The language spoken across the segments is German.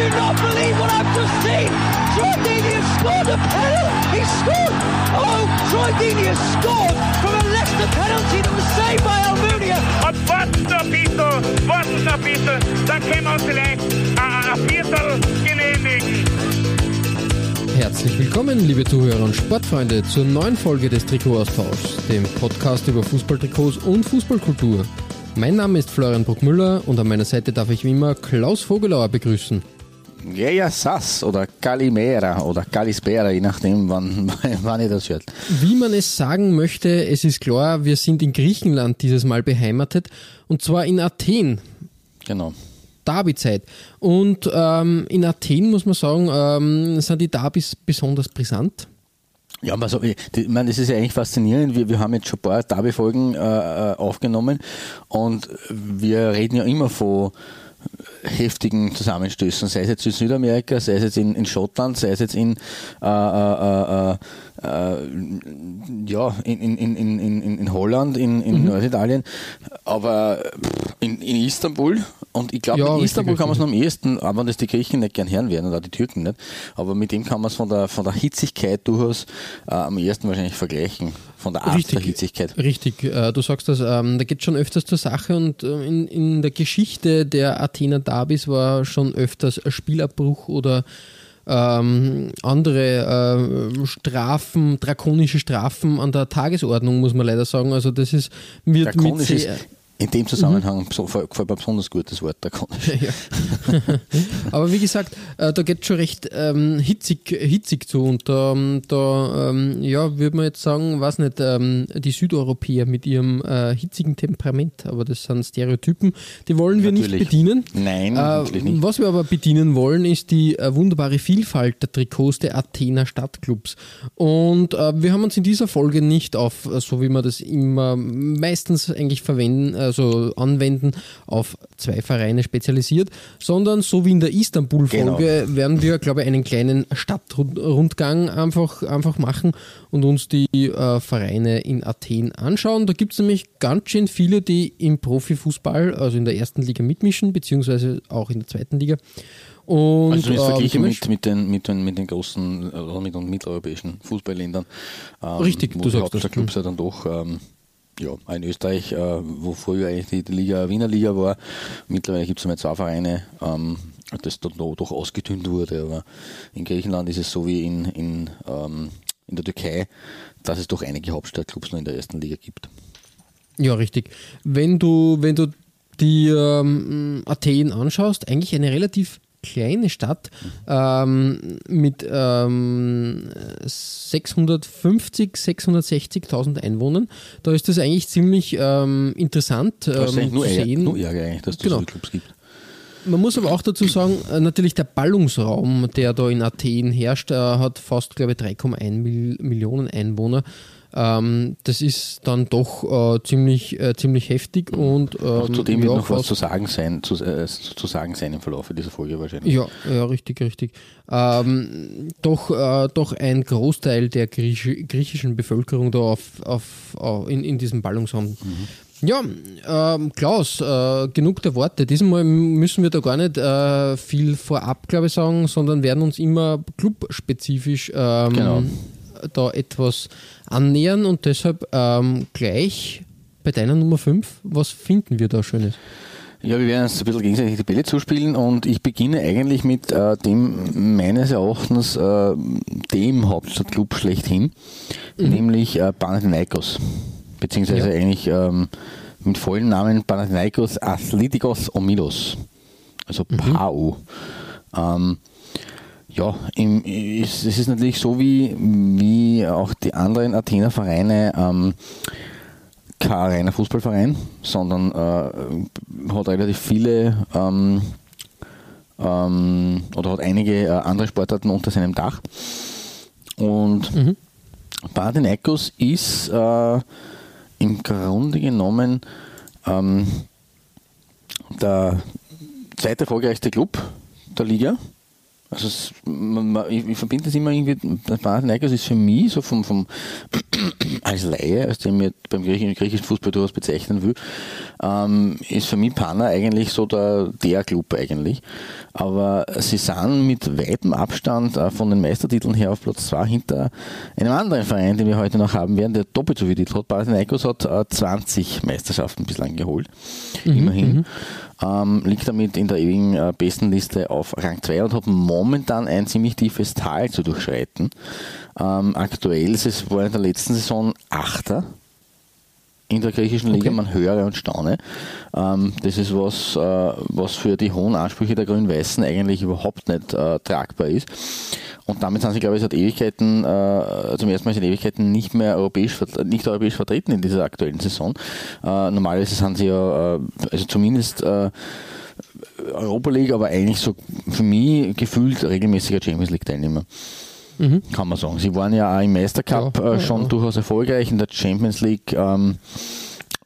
I do not believe what I've just seen! Troy Deeney has scored a penalty! He scored! Oh, Troy Deeney has scored from a Leicester penalty that was saved by Almunia! Warten noch ein bisschen, dann können wir uns vielleicht ein, ein Viertel genehmigen. Herzlich willkommen, liebe Zuhörer und Sportfreunde, zur neuen Folge des Trikotaustauschs, dem Podcast über Fußballtrikots und Fußballkultur. Mein Name ist Florian Bruckmüller und an meiner Seite darf ich wie immer Klaus Vogelauer begrüßen. Ja, ja, Sass oder Calimera oder Calispera, je nachdem, wann, wann ihr das hört. Wie man es sagen möchte, es ist klar, wir sind in Griechenland dieses Mal beheimatet und zwar in Athen. Genau. Derby-Zeit. Und ähm, in Athen muss man sagen, ähm, sind die Derbys besonders brisant. Ja, also, ich die- ich meine, das ist ja eigentlich faszinierend. Wir, wir haben jetzt schon ein paar Derby-Folgen äh, äh, aufgenommen und wir reden ja immer von heftigen Zusammenstößen, sei es jetzt in Südamerika, sei es jetzt in, in Schottland, sei es jetzt in, äh, äh, äh, äh, ja, in, in, in, in, in, Holland, in, in Norditalien, aber in, in Istanbul und ich glaube, Ja, in richtig, Istanbul kann man es richtig. noch am ehesten, auch wenn das die Griechen nicht gern hören werden oder die Türken nicht, aber mit dem kann man es von der, von der Hitzigkeit durchaus äh, am ehesten wahrscheinlich vergleichen, von der Art der Hitzigkeit. Richtig, äh, du sagst das, ähm, da geht schon öfters zur Sache und äh, in, in der Geschichte der Athener Derbys war schon öfters ein Spielabbruch oder ähm, andere äh, Strafen, drakonische Strafen an der Tagesordnung, muss man leider sagen. Also das ist wird mit sehr, in dem Zusammenhang so, gefällt mir besonders gut das Wort drakonisch. ja. Aber wie gesagt, äh, da geht schon recht ähm, hitzig, hitzig zu und da, ähm, da ähm, ja, würde man jetzt sagen, was nicht, ähm, die Südeuropäer mit ihrem äh, hitzigen Temperament, aber das sind Stereotypen, die wollen wir Natürlich. nicht bedienen. Nein, Äh, natürlich nicht. was wir aber bedienen wollen, ist die äh, wunderbare Vielfalt der Trikots der Athener Stadtclubs. Und äh, wir haben uns in dieser Folge nicht auf, äh, so wie wir das immer meistens eigentlich verwenden, also anwenden, auf zwei Vereine spezialisiert, sondern so wie in der Istanbul-Folge Genau. werden wir, glaube ich, einen kleinen Stadtrundgang einfach, einfach machen und uns die äh, Vereine in Athen anschauen. Da gibt es nämlich ganz schön viele, die im Profifußball, also in der ersten Liga mitmischen, beziehungsweise auch in der zweiten Liga. Und, Also jetzt ähm, verglichen dementsprechend- mit, mit, den, mit, den, mit den großen äh, oder mit den mitteleuropäischen Fußballländern. Ähm, Richtig, wo du die sagst das. Hauptstadtclubs ja dann doch, ähm, ja, in Österreich, äh, wo früher eigentlich die, Liga Wiener Liga war, mittlerweile gibt es einmal zwei Vereine, ähm, das dort noch, doch ausgedünnt wurde, aber in Griechenland ist es so wie in, in, ähm, in der Türkei, dass es doch einige Hauptstadtclubs noch in der ersten Liga gibt. Ja, richtig. Wenn du, wenn du die ähm, Athen anschaust, eigentlich eine relativ kleine Stadt ähm, mit ähm, 650, 660.000 Einwohnern. Da ist das eigentlich ziemlich ähm, interessant Das ist ähm, eigentlich nur, zu sehen. nur Ärger eigentlich, dass es Genau. Clubs gibt. Man muss aber auch dazu sagen, äh, natürlich der Ballungsraum, der da in Athen herrscht, äh, hat fast, glaube ich, 3,1 Mil Millionen Einwohner. Ähm, das ist dann doch äh, ziemlich, äh, ziemlich heftig und Auch ähm, Zudem wird ja, noch was zu sagen sein, zu, äh, zu sagen sein im Verlauf dieser Folge wahrscheinlich. Ja, ja, richtig, richtig. Ähm, doch, äh, doch ein Großteil der Griechi griechischen Bevölkerung da auf, auf, auf in, in diesem Ballungsraum. Ja, ähm, Klaus, äh, genug der Worte. Diesmal müssen wir da gar nicht äh, viel vorab, glaube ich, sagen, sondern werden uns immer clubspezifisch ähm, Genau. Da etwas annähern und deshalb ähm, gleich bei deiner Nummer 5, was finden wir da Schönes? Ja, wir werden uns ein bisschen gegenseitig die Bälle zuspielen und ich beginne eigentlich mit äh, dem meines Erachtens äh, dem Hauptstadtclub schlechthin, nämlich äh, Panathinaikos. Beziehungsweise Ja. eigentlich ähm, mit vollen Namen Panathinaikos Athletikos Omilos. Also PAO. Ähm, ja, im, es, ist natürlich so wie, wie auch die anderen Athener Vereine ähm, kein reiner Fußballverein, sondern äh, hat relativ viele ähm, ähm, oder hat einige äh, andere Sportarten unter seinem Dach. Und mhm. Panathinaikos ist äh, im Grunde genommen ähm, der zweite erfolgreichste Club der Liga. Also es, man, man, ich, ich, verbinde das immer irgendwie, Panathinaikos ist für mich so vom, vom als Laie, als den mir beim griechischen, griechischen Fußball durchaus bezeichnen will, ähm, ist für mich Pana eigentlich so der, der Club eigentlich. Aber sie sind mit weitem Abstand äh, von den Meistertiteln her auf Platz 2 hinter einem anderen Verein, den wir heute noch haben werden, der doppelt so viele Titel hat. Panathinaikos hat äh, 20 Meisterschaften bislang geholt. Mhm, immerhin. Ähm, liegt damit in der ewigen äh, Bestenliste auf Rang 2 und hat momentan ein ziemlich tiefes Tal zu durchschreiten. Ähm, aktuell ist es war in der letzten Saison Achter in der griechischen Liga, okay. man höre und staune. Ähm, das ist was, äh, was für die hohen Ansprüche der Grün-Weißen eigentlich überhaupt nicht äh, tragbar ist. Und damit sind sie, glaube ich, seit Ewigkeiten, äh, zum ersten Mal seit Ewigkeiten nicht mehr europäisch, nicht europäisch vertreten in dieser aktuellen Saison. Äh, normalerweise sind sie ja, äh, also zumindest äh, Europa League, aber eigentlich so für mich gefühlt regelmäßiger Champions League Teilnehmer. Mhm. Kann man sagen. Sie waren ja auch im Meistercup ja, äh, schon ja. durchaus erfolgreich, in der Champions League ähm,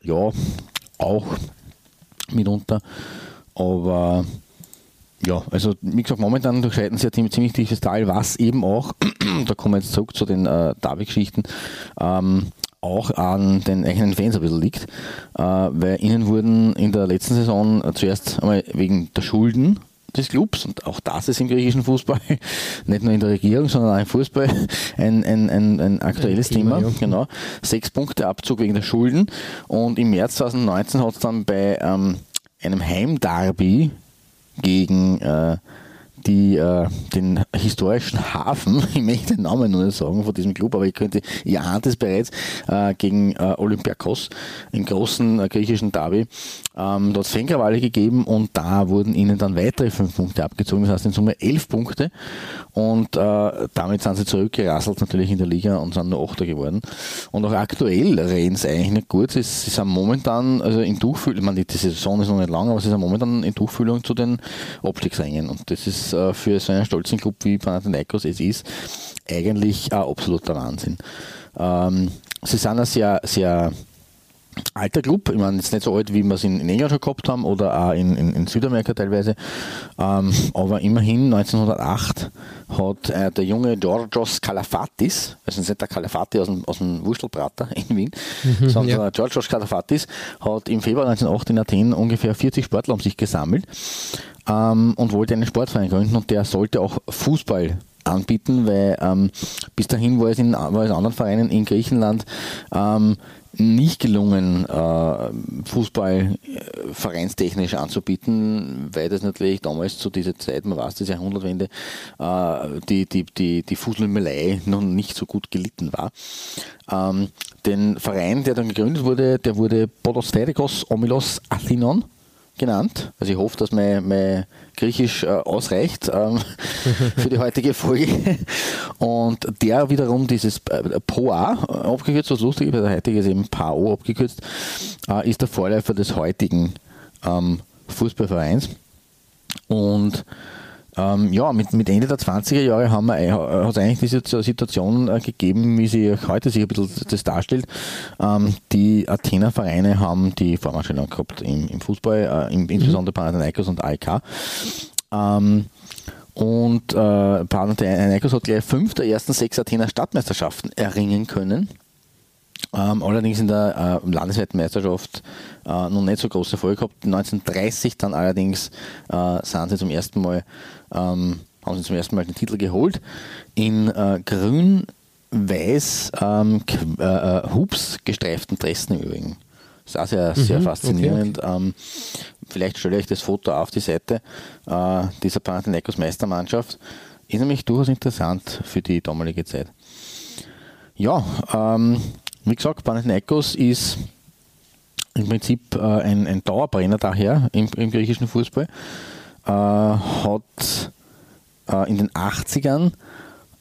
ja auch mitunter. Aber ja, also wie gesagt, momentan durchschreiten sie ein ziemlich tiefes Tal, was eben auch, da kommen wir jetzt zurück zu den äh, Davi-Geschichten, ähm, auch an den eigenen Fans ein bisschen liegt, äh, weil ihnen wurden in der letzten Saison zuerst einmal wegen der Schulden des Clubs und auch das ist im griechischen Fußball, nicht nur in der Regierung, sondern auch im Fußball ein, ein, ein, ein aktuelles ein Thema. Thema ja. Genau. Sechs Punkte Abzug wegen der Schulden und im März 2019 hat es dann bei ähm, einem Heimderby gegen äh, die, äh, den historischen Hafen, ich möchte den Namen noch nicht sagen von diesem Club, aber ich könnte, ihr ahnt es bereits, äh, gegen äh, Olympiakos im großen äh, griechischen Derby. Ähm, dort Fankrawalle gegeben und da wurden ihnen dann weitere fünf Punkte abgezogen, das heißt in Summe elf Punkte und äh, damit sind sie zurückgerasselt natürlich in der Liga und sind nur Achter geworden. Und auch aktuell reden sie eigentlich nicht gut. Sie, sie sind momentan, also in Tuchfühlung, ich meine, die Saison ist noch nicht lang, aber sie sind momentan in Tuchfühlung zu den Optikrängen und das ist äh, für so einen stolzen Club wie Panathinaikos es ist, eigentlich ein absoluter Wahnsinn. Ähm, sie sind ein sehr, sehr alter Club, ich meine, jetzt nicht so alt, wie wir es in, in, England schon gehabt haben oder auch in, in, in Südamerika teilweise, ähm, aber immerhin 1908 hat äh, der junge Georgios Kalafatis, also nicht der Kalafati aus dem, aus dem Wurstelbrater in Wien, mhm, sondern ja. Georgios Kalafatis hat im Februar 1908 in Athen ungefähr 40 Sportler um sich gesammelt ähm, und wollte einen Sportverein gründen und der sollte auch Fußball anbieten, weil ähm, bis dahin war es in, war es in anderen Vereinen in Griechenland ähm, nicht gelungen, äh, Fußball äh, vereinstechnisch anzubieten, weil das natürlich damals zu dieser Zeit, man weiß, das Jahrhundertwende, äh, die, die, die, die Fußballmelei noch nicht so gut gelitten war. Ähm, den Verein, der dann gegründet wurde, der wurde Podosterikos Omilos Athinon genannt. Also ich hoffe, dass mein, mein Griechisch äh, ausreicht ähm, für die heutige Folge. Und der wiederum dieses äh, POA abgekürzt, was lustig ist, der heutige ist eben PAO abgekürzt, äh, ist der Vorläufer des heutigen ähm, Fußballvereins. Und ähm, ja, mit, mit Ende der 20er Jahre haben wir, äh, hat es eigentlich diese Situation äh, gegeben, wie sie heute sich ein bisschen das darstellt. Ähm, die Athener Vereine haben die Vormachtstellung gehabt im, im Fußball, äh, im, insbesondere mhm. Panathinaikos und AEK. Ähm, und äh, Panathinaikos hat gleich fünf der ersten sechs Athener Stadtmeisterschaften erringen können. Ähm, allerdings in der äh, landesweiten Meisterschaft äh, noch nicht so große Erfolg gehabt. 1930 dann allerdings äh, sind sie zum ersten Mal, ähm, haben sie zum ersten Mal den Titel geholt. In äh, grün-weiß ähm, äh, äh, Hubs gestreiften Dressen im Übrigen. Das ist auch sehr, sehr mhm, faszinierend. Okay, okay. Ähm, vielleicht stelle ich das Foto auf die Seite äh, dieser Panathinaikos Meistermannschaft. Ist nämlich durchaus interessant für die damalige Zeit. Ja, ähm, wie gesagt, Panathinaikos ist im Prinzip äh, ein, ein Dauerbrenner daher im, im griechischen Fußball. Äh, hat äh, in den 80ern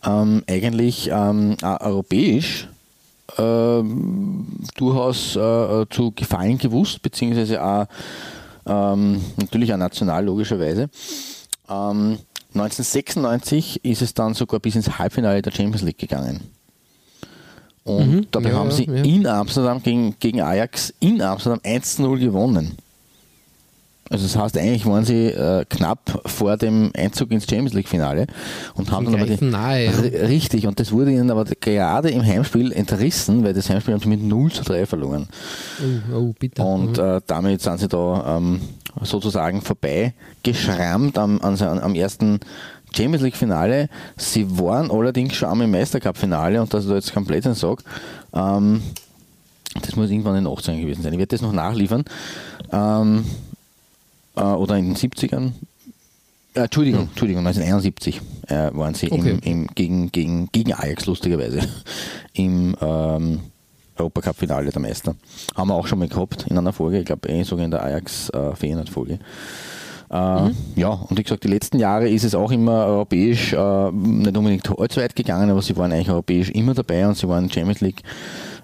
ähm, eigentlich ähm, europäisch ähm, durchaus äh, zu gefallen gewusst, beziehungsweise auch ähm, natürlich auch national logischerweise. Ähm, 1996 ist es dann sogar bis ins Halbfinale der Champions League gegangen. Und Mhm, dabei ja, haben sie ja. in Amsterdam gegen, gegen Ajax in Amsterdam 1-0 gewonnen. Also das heißt, eigentlich waren sie äh, knapp vor dem Einzug ins Champions League Finale und haben dann aber die, nahe, ja. Richtig und das wurde ihnen aber gerade im Heimspiel entrissen, weil das Heimspiel haben sie mit 0 zu 3 verloren. Oh, oh, bitte. Und äh, damit sind sie da ähm, sozusagen vorbei geschrammt am, se- am ersten Champions League Finale. Sie waren allerdings schon einmal im Meistercup Finale und dass ich da jetzt komplett nicht sage, ähm, das muss irgendwann in den 80ern gewesen sein. Ich werde das noch nachliefern. Ähm, äh, oder in den 70ern. Äh, Entschuldigung, Entschuldigung, 1971 äh, waren sie Okay. im, im, gegen, gegen, gegen Ajax lustigerweise im ähm, Europacup-Finale der Meister. Haben wir auch schon mal gehabt in einer Folge, ich glaube eh sogar in der Ajax äh, Feyenoord-Folge. Äh, Ja, und wie gesagt, die letzten Jahre ist es auch immer europäisch äh, nicht unbedingt allzu weit gegangen, aber sie waren eigentlich europäisch immer dabei und sie waren Champions League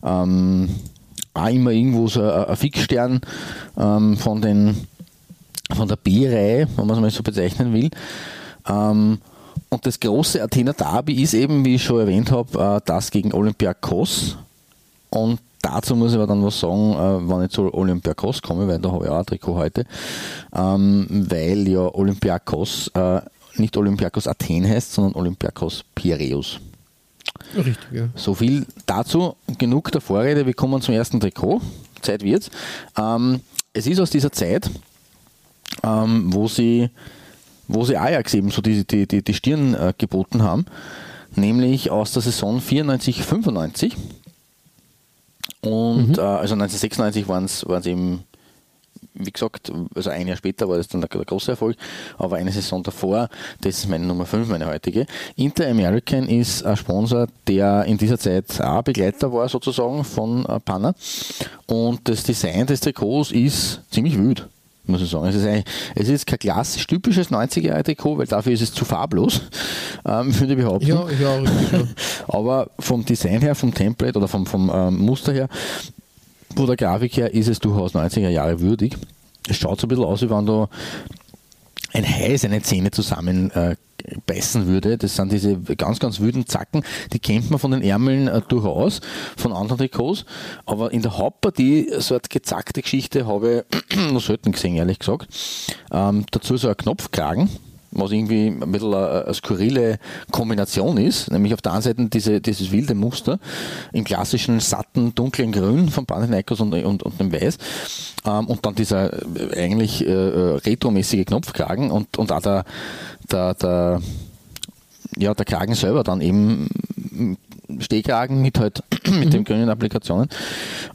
ähm, auch immer irgendwo so ein, ein Fixstern ähm, von, den, von der B-Reihe, wenn man es mal so bezeichnen will. Ähm, und das große Athener Derby ist eben, wie ich schon erwähnt habe, äh, das gegen Olympiakos. Und dazu muss ich aber dann was sagen, äh, wenn ich zu Olympiakos komme, weil da habe ich auch ein Trikot heute, ähm, weil ja Olympiakos äh, nicht Olympiakos Athen heißt, sondern Olympiakos Piraeus. Richtig, ja. So viel dazu. Genug der Vorrede. Wir kommen zum ersten Trikot. Zeit wird's. Ähm, es ist aus dieser Zeit, ähm, wo sie, wo sie Ajax eben so die, die, die, die Stirn äh, geboten haben, nämlich aus der Saison 94, 95. Und äh, also 1996 waren es eben, wie gesagt, also ein Jahr später war das dann der, der große Erfolg, aber eine Saison davor, das ist meine Nummer 5, meine heutige. Inter American ist ein Sponsor, der in dieser Zeit auch Begleiter war sozusagen von äh, Panna. Und das Design des Trikots ist ziemlich wild. Muss ich sagen. Es ist, eigentlich, es ist kein klassisch typisches 90er-Jahre-Trikot, weil dafür ist es zu farblos, ähm, würde ich behaupten. Ja, ja, richtig. Ja. Aber vom Design her, vom Template oder vom, vom ähm, Muster her, von der Grafik her, ist es durchaus 90er Jahre würdig. Es schaut so ein bisschen aus, wie wenn da ein Hai seine Zähne zusammen äh, beißen würde. Das sind diese ganz, ganz wüden Zacken, die kennt man von den Ärmeln äh, durchaus, von anderen Trikots. Aber in der Hauptpartie so eine gezackte Geschichte habe ich noch selten gesehen, ehrlich gesagt. Ähm, dazu so ein Knopfkragen, was irgendwie ein bisschen eine, skurrile Kombination ist, nämlich auf der einen Seite diese, dieses wilde Muster im klassischen satten, dunklen Grün von Panathinaikos und, und, und dem Weiß ähm, und dann dieser äh, eigentlich äh, äh, retromäßige Knopfkragen und, und auch der, der, der, ja, der Kragen selber dann eben Stehkragen mit halt mit den grünen Applikationen.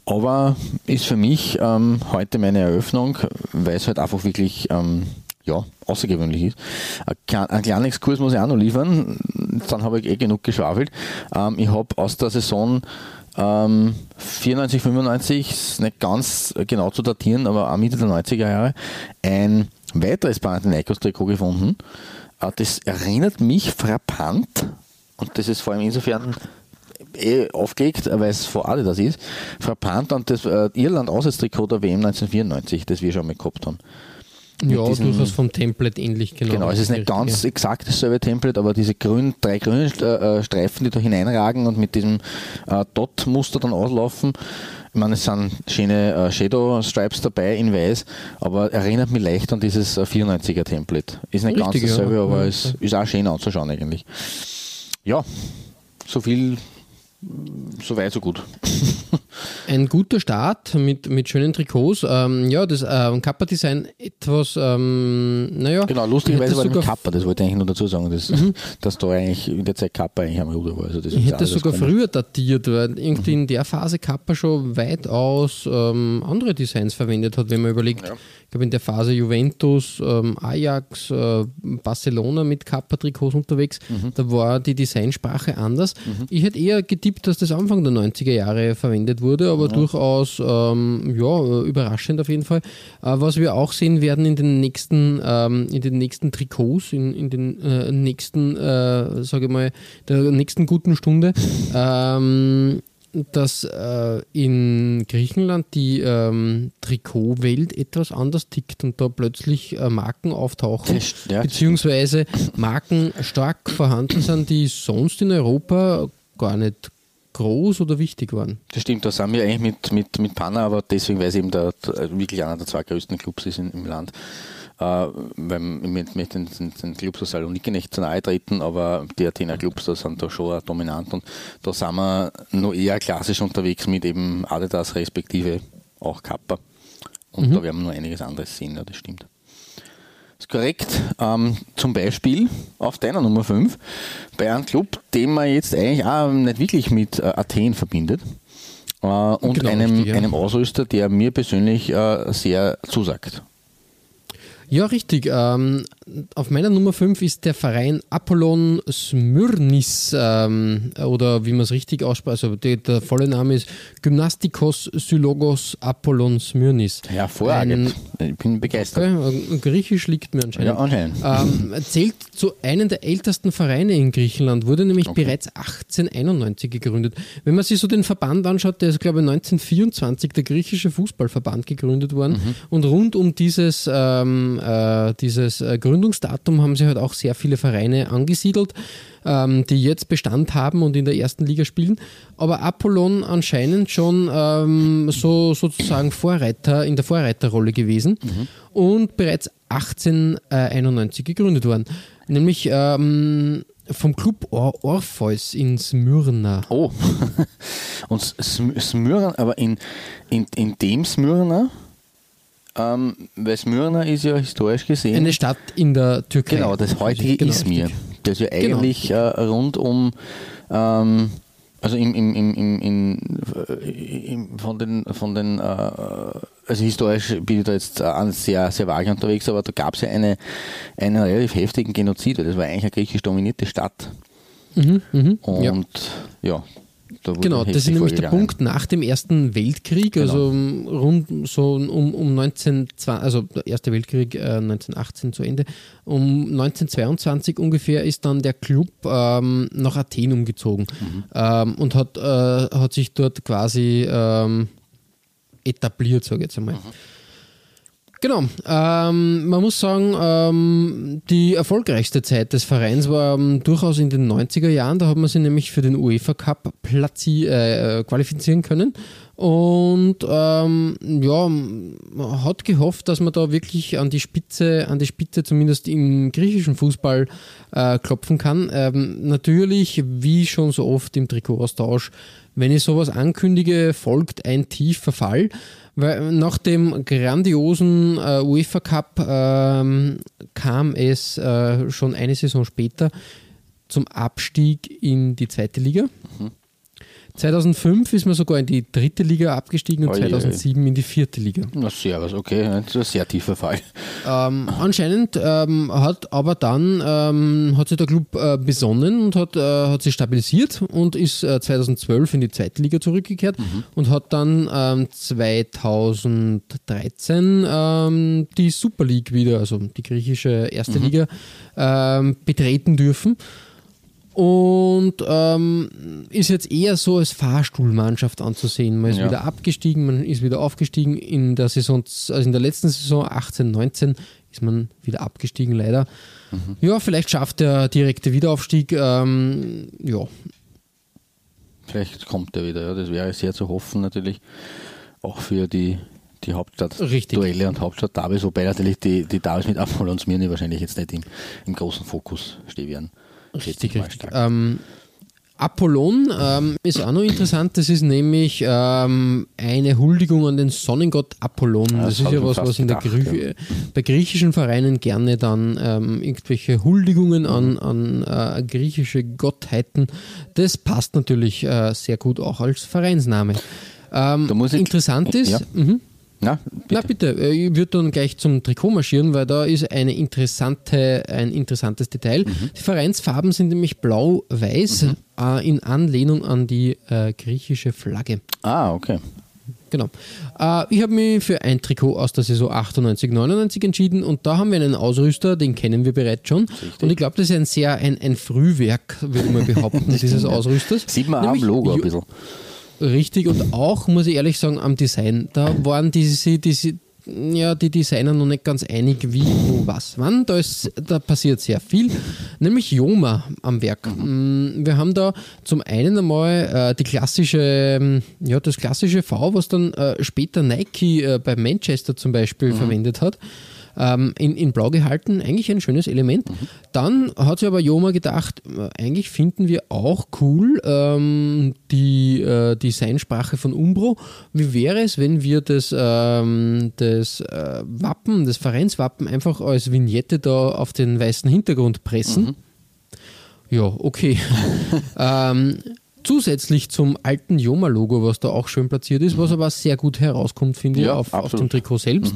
Aber ist für mich ähm, heute meine Eröffnung, weil es halt einfach wirklich ähm, ja, außergewöhnlich ist. Ein klein- Ein kleinen Exkurs muss ich auch noch liefern, dann habe ich eh genug geschwafelt. Ähm, ich habe aus der Saison ähm, 94, 95, ist nicht ganz genau zu datieren, aber auch Mitte der 90er Jahre, ein weiteres Panathinaikos-Trikot gefunden. Äh, das erinnert mich frappant, und das ist vor allem insofern eh aufgelegt, weil es vor Adidas ist, frappant an das äh, Irland-Auswärtstrikot der WM 1994, das wir schon mal gehabt haben. Ja durchaus vom Template ähnlich, genau. Genau, es ist nicht ganz ja. exakt dasselbe Template, aber diese grün, drei grünen äh, Streifen, die da hineinragen und mit diesem äh, Dot-Muster dann auslaufen. Ich meine, es sind schöne äh, Shadow-Stripes dabei in weiß, aber erinnert mich leicht an dieses äh, 94er-Template. Ist nicht ganz Richtig, ja. dasselbe, aber Ja, es ist auch schön anzuschauen eigentlich. Ja, so viel, so weit, so gut. Ein guter Start mit, mit schönen Trikots. Ähm, ja, das ähm, Kappa-Design etwas, ähm, naja. Genau, lustigerweise war sogar, Kappa, das wollte ich eigentlich nur dazu sagen, dass, dass da eigentlich in der Zeit Kappa eigentlich am Ruder war. Also das Ich hätte das sogar früher datiert, weil irgendwie in der Phase Kappa schon weitaus ähm, andere Designs verwendet hat, wenn man überlegt. Ich glaube, in der Phase Juventus, ähm, Ajax, äh, Barcelona mit Kappa-Trikots unterwegs, Mhm. da war die Designsprache anders. Ich hätte eher getippt, dass das Anfang der 90er Jahre verwendet wurde, aber durchaus ähm, ja, überraschend auf jeden Fall. Äh, was wir auch sehen werden in den nächsten, ähm, in den nächsten Trikots, in, in den äh, nächsten, äh, sage ich mal, der nächsten guten Stunde, ähm, dass äh, in Griechenland die ähm, Trikotwelt etwas anders tickt und da plötzlich äh, Marken auftauchen, ja, beziehungsweise Marken stark vorhanden sind, die sonst in Europa gar nicht groß oder wichtig waren. Das stimmt, da sind wir eigentlich mit, mit, mit Panna, aber deswegen, weil es eben der, wirklich einer der zwei größten Clubs ist in, im Land. Äh, weil ich möchte den, den, den Clubs aus Saloniki nicht zu nahe treten, aber die Athener Clubs, da sind da schon dominant und da sind wir noch eher klassisch unterwegs mit eben Adidas respektive auch Kappa. Und da werden wir noch einiges anderes sehen, ja, das stimmt. Korrekt. Ähm, zum Beispiel auf deiner Nummer 5 bei einem Club, den man jetzt eigentlich auch nicht wirklich mit äh, Athen verbindet. Äh, und Genau, einem, richtig, ja. einem Ausrüster, der mir persönlich äh, sehr zusagt. Ja, richtig. Ähm, auf meiner Nummer 5 ist der Verein Apollon Smyrnis ähm, oder wie man es richtig ausspricht. Also der, der volle Name ist Gymnastikos Sylogos Apollon Smyrnis. Hervorragend. ich bin begeistert. Okay, Griechisch liegt mir anscheinend. Ja, anscheinend. Ähm, zählt zu einem der ältesten Vereine in Griechenland, wurde nämlich Okay. bereits 1891 gegründet. Wenn man sich so den Verband anschaut, der ist, glaube ich, 1924 der griechische Fußballverband gegründet worden. Mhm. Und rund um dieses, ähm, äh, dieses äh, Gründungsdatum haben sie halt auch sehr viele Vereine angesiedelt, ähm, die jetzt Bestand haben und in der ersten Liga spielen. Aber Apollon anscheinend schon ähm, so sozusagen Vorreiter in der Vorreiterrolle gewesen und bereits 1891 gegründet worden. Nämlich ähm, vom Club Or Orpheus in Smyrna. Oh, und Sm- Smyrna, aber in, in, in dem Smyrna, ähm, weil Smyrna ist ja historisch gesehen. Eine Stadt in der Türkei. Genau, das heutige Genau, Izmir. Das ja eigentlich äh, rund um, ähm, also im, im, im, äh, im, von den, von den äh, also historisch bin ich da jetzt äh, sehr, sehr vage unterwegs, aber da gab es ja eine, einen relativ heftigen Genozid, weil das war eigentlich eine griechisch dominierte Stadt. Mhm, mhm, Und ja. ja, da Genau, das ist nämlich der. Punkt nach dem Ersten Weltkrieg, also um, rund so um, um 1920, also der Erste Weltkrieg äh, 1918 zu Ende. Um 1922 ungefähr ist dann der Club ähm, nach Athen umgezogen ähm, und hat, äh, hat sich dort quasi ähm, etabliert, sage ich jetzt einmal. Genau. Ähm, man muss sagen, ähm, die erfolgreichste Zeit des Vereins war ähm, durchaus in den 90er Jahren. Da hat man sich nämlich für den UEFA Cup platzi äh, qualifizieren können. Und ähm, ja, man hat gehofft, dass man da wirklich an die Spitze, an die Spitze zumindest im griechischen Fußball äh, klopfen kann. Ähm, natürlich, wie schon so oft im Trikotaustausch, wenn ich sowas ankündige, folgt ein tiefer Fall. Weil nach dem grandiosen äh, UEFA Cup ähm, kam es äh, schon eine Saison später zum Abstieg in die zweite Liga. 2005 ist man sogar in die dritte Liga abgestiegen und oi. 2007 in die vierte Liga. Na, servus, okay, das ist ein sehr tiefer Fall. Ähm, anscheinend ähm, hat aber dann ähm, hat sich der Club äh, besonnen und hat, äh, hat sich stabilisiert und ist äh, 2012 in die zweite Liga zurückgekehrt und hat dann ähm, 2013 ähm, die Super League wieder, also die griechische erste Liga, ähm, betreten dürfen. Und ähm, ist jetzt eher so als Fahrstuhlmannschaft anzusehen. Man ist Ja. wieder abgestiegen, man ist wieder aufgestiegen. In der Saison, also in der letzten Saison 18, 19 ist man wieder abgestiegen, leider. Ja, vielleicht schafft der direkte Wiederaufstieg. Ähm, ja, Vielleicht kommt er wieder, ja, das wäre sehr zu hoffen natürlich. Auch für die, die. Hauptstadt-Duelle und Hauptstadt-Derbys, wobei natürlich die, die Derbys mit Apollon und Smyrni wahrscheinlich jetzt nicht im, im großen Fokus stehen werden. Richtig, richtig. Ähm, Apollon ähm, ist auch noch interessant. Das ist nämlich ähm, eine Huldigung an den Sonnengott Apollon. Ja, das, das ist ja was, was in der gedacht, Grie bei griechischen Vereinen gerne dann ähm, irgendwelche Huldigungen an, an äh, griechische Gottheiten. Das passt natürlich äh, sehr gut auch als Vereinsname. Ähm, muss ich- interessant ist, Ja. Mhm. Na, Na bitte, äh, ich würde dann gleich zum Trikot marschieren, weil da ist eine interessante, ein interessantes Detail. Mhm. Die Vereinsfarben sind nämlich blau-weiß äh, in Anlehnung an die äh, griechische Flagge. Ah, okay. Genau. Äh, ich habe mich für ein Trikot aus der Saison 98, 99 entschieden und da haben wir einen Ausrüster, den kennen wir bereits schon. Und ich glaube, das ist ein sehr ein, ein Frühwerk, würde man behaupten, dieses Ausrüsters. Sieht man auch am Logo ein bisschen. Richtig und auch, muss ich ehrlich sagen, am Design. Da waren diese, diese, ja, die Designer noch nicht ganz einig, wie, wo, was, wann. Da, ist, da passiert sehr viel, nämlich Joma am Werk. Mm, Wir haben da zum einen einmal äh, die klassische, ähm, ja, das klassische V, was dann äh, später Nike äh, bei Manchester zum Beispiel verwendet hat. Ähm, in, in Blau gehalten, eigentlich ein schönes Element. Dann hat sich aber Joma gedacht, äh, eigentlich finden wir auch cool ähm, die äh, Designsprache von Umbro. Wie wäre es, wenn wir das, ähm, das äh, Wappen, das Vereinswappen einfach als Vignette da auf den weißen Hintergrund pressen? Ja, okay. ähm, zusätzlich zum alten Joma-Logo, was da auch schön platziert ist, was aber sehr gut herauskommt, finde ich, Ja, auf, auf absolut. dem Trikot selbst.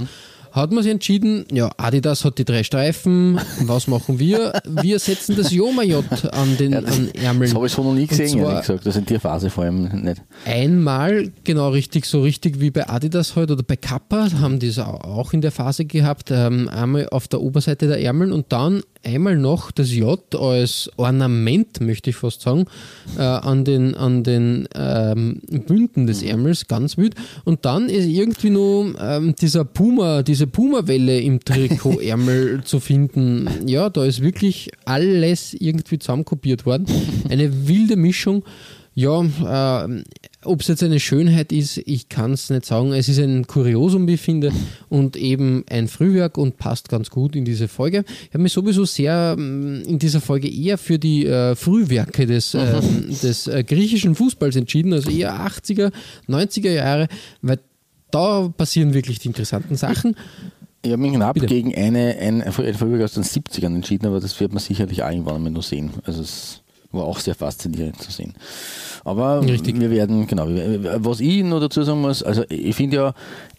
Hat man sich entschieden, ja, Adidas hat die drei Streifen, was machen wir? Wir setzen das Joma-J an den an Ärmeln. Das habe ich so noch nie gesehen, ehrlich gesagt. Das in der Phase vor allem nicht. Einmal, genau richtig, so richtig wie bei Adidas heute oder bei Kappa, haben die es au- auch in der Phase gehabt. Ähm, einmal auf der Oberseite der Ärmel und dann einmal noch das J als Ornament, möchte ich fast sagen, äh, an den, an den ähm, Bünden des Ärmels, ganz wild. Und dann ist irgendwie nur ähm, dieser Puma, diese Puma-Welle im Trikotärmel zu finden. Ja, da ist wirklich alles irgendwie zusammenkopiert worden. Eine wilde Mischung. Ja, äh, ob es jetzt eine Schönheit ist, ich kann es nicht sagen. Es ist ein Kuriosum, wie ich finde, und eben ein Frühwerk und passt ganz gut in diese Folge. Ich habe mich sowieso sehr ähm, in dieser Folge eher für die äh, Frühwerke des, ähm, des äh, griechischen Fußballs entschieden, also eher 80er, 90er Jahre, weil da passieren wirklich die interessanten Sachen. Ich habe mich knapp Bitte. gegen eine, ein, ein Vorübergang aus den 70ern entschieden, aber das wird man sicherlich auch irgendwann mal noch sehen. Also es war auch sehr faszinierend zu sehen. Aber Richtig. wir werden, genau, was ich noch dazu sagen muss, also ich finde ja,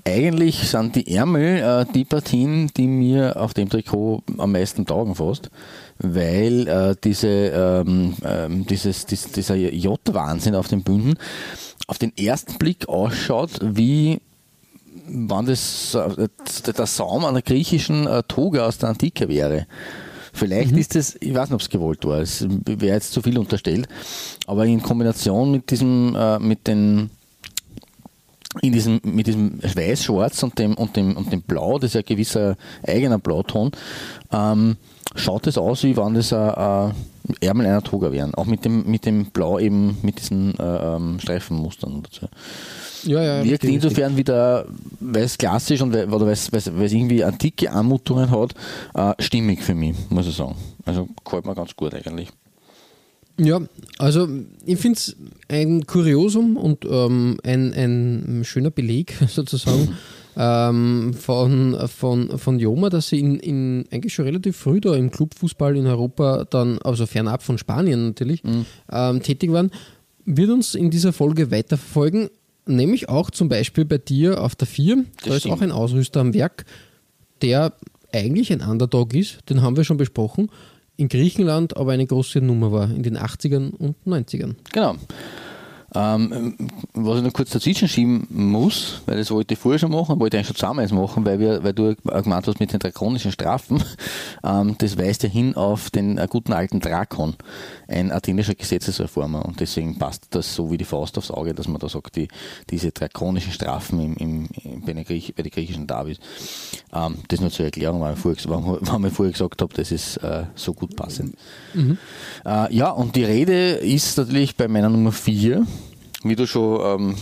eigentlich sind die Ärmel äh, die Partien, die mir auf dem Trikot am meisten taugen fast, weil äh, diese, ähm, ähm, dieses, dies, dieser J-Wahnsinn auf den Bünden auf den ersten Blick ausschaut wie wann das äh, der Saum einer griechischen äh, Toga aus der Antike wäre. Vielleicht ist das, ich weiß nicht, ob es gewollt war, es wäre jetzt zu viel unterstellt, aber in Kombination mit diesem, äh, mit den, in diesem, mit diesem Weiß-Schwarz und dem, und, dem, und dem Blau, das ist ja ein gewisser eigener Blauton, ähm, schaut es aus, wie wenn das ein Ärmel einer Toga wären. Auch mit dem, mit dem Blau eben, mit diesen äh, ähm, Streifenmustern dazu Ja, ja, wirkt richtig, insofern wieder, weil es klassisch und weil, oder weil es, weil es weil es irgendwie antike Anmutungen hat, äh, stimmig für mich, muss ich sagen. Also gefällt mir ganz gut eigentlich. Ja, also ich finde es ein Kuriosum und ähm, ein, ein schöner Beleg sozusagen ähm, von, von, von Joma, dass sie in, in eigentlich schon relativ früh da im Clubfußball in Europa dann, also fernab von Spanien natürlich, ähm, tätig waren, wird uns in dieser Folge weiterverfolgen, nämlich auch zum Beispiel bei dir auf der 4. Da ist stimmt. auch ein Ausrüster am Werk, der eigentlich ein Underdog ist, den haben wir schon besprochen, in Griechenland aber eine große Nummer war, in den 80ern und 90ern. Genau. Ähm, was ich noch kurz dazwischen schieben muss, weil das wollte ich vorher schon machen, wollte ich eigentlich schon zweimal machen, weil, wir, weil du gemeint hast mit den drakonischen Strafen, ähm, das weist ja hin auf den äh, guten alten Drakon, ein athenischer Gesetzesreformer und deswegen passt das so wie die Faust aufs Auge, dass man da sagt, die, diese drakonischen Strafen im, im, im, bei, den Griech, bei den griechischen Davis. Ähm, das nur zur Erklärung, weil ich vorher, weil ich vorher gesagt habe, das ist äh, so gut passend. Äh, ja, und die Rede ist natürlich bei meiner Nummer 4, wie du schon ähm,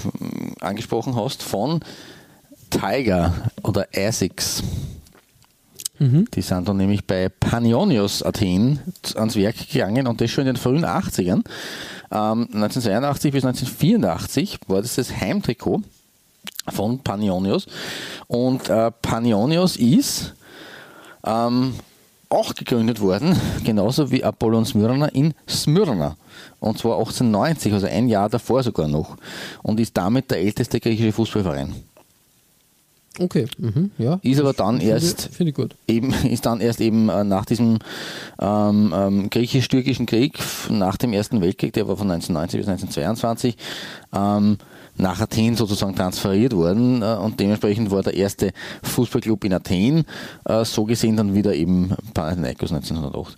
angesprochen hast, von Tiger oder Essex. Die sind dann nämlich bei Panionios Athen ans Werk gegangen und das schon in den frühen 80ern. Ähm, 1982 bis 1984 war das das Heimtrikot von Panionios. Und äh, Panionios ist ähm, auch gegründet worden, genauso wie Apollon Smyrna in Smyrna. Und zwar 1890, also ein Jahr davor sogar noch. Und ist damit der älteste griechische Fußballverein. Okay, mhm, ja. Ist aber dann Finde- erst Finde ich gut. eben, ist dann erst eben äh, nach diesem ähm, ähm, griechisch-türkischen Krieg, nach dem Ersten Weltkrieg, der war von 1990 bis 1922, ähm, nach Athen sozusagen transferiert worden äh, und dementsprechend war der erste Fußballclub in Athen, äh, so gesehen dann wieder eben Panathinaikos 1908.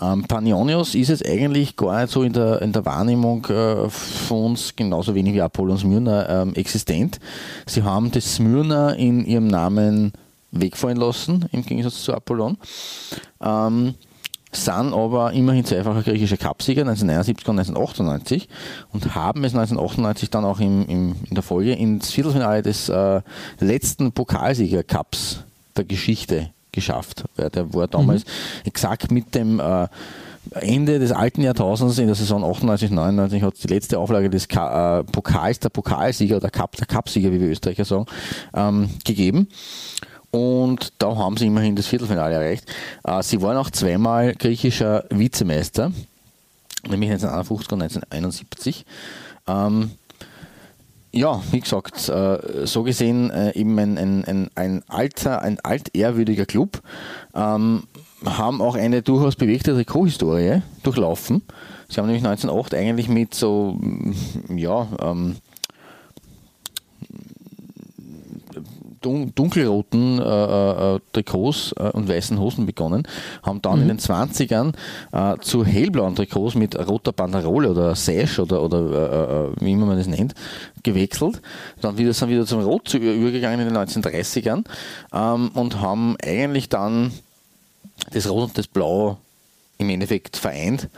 Ähm, Panionios ist jetzt eigentlich gar nicht so in der, in der Wahrnehmung äh, von uns genauso wenig wie Apollon Smyrna ähm, existent. Sie haben das Smyrna in ihrem Namen wegfallen lassen, im Gegensatz zu Apollon. Ähm, sind aber immerhin zweifacher griechischer Cupsieger 1979 und 1998 und haben es 1998 dann auch im, im, in der Folge ins Viertelfinale des äh, letzten Pokalsieger-Cups der Geschichte geschafft. Der war damals mhm. exakt mit dem äh, Ende des alten Jahrtausends, in der Saison 98, 99, hat die letzte Auflage des Ka äh, Pokals, der Pokalsieger oder Cup, der Cupsieger, wie wir Österreicher sagen, ähm, gegeben. Und da haben sie immerhin das Viertelfinale erreicht. Äh, sie waren auch zweimal griechischer Vizemeister, nämlich 1951 und 1971. Ähm, ja, wie gesagt, äh, so gesehen äh, eben ein, ein, ein, ein alter, ein altehrwürdiger Club, ähm, haben auch eine durchaus bewegte Trikothistorie durchlaufen. Sie haben nämlich 1908 eigentlich mit so, ja, ähm, dunkelroten äh, äh, Trikots äh, und weißen Hosen begonnen, haben dann mhm. in den 20ern äh, zu hellblauen Trikots mit roter Banderole oder Sash oder, oder äh, äh, wie immer man das nennt, gewechselt. Dann wieder, sind wieder zum Rot übergegangen in den 1930ern ähm, und haben eigentlich dann das Rot und das Blau im Endeffekt vereint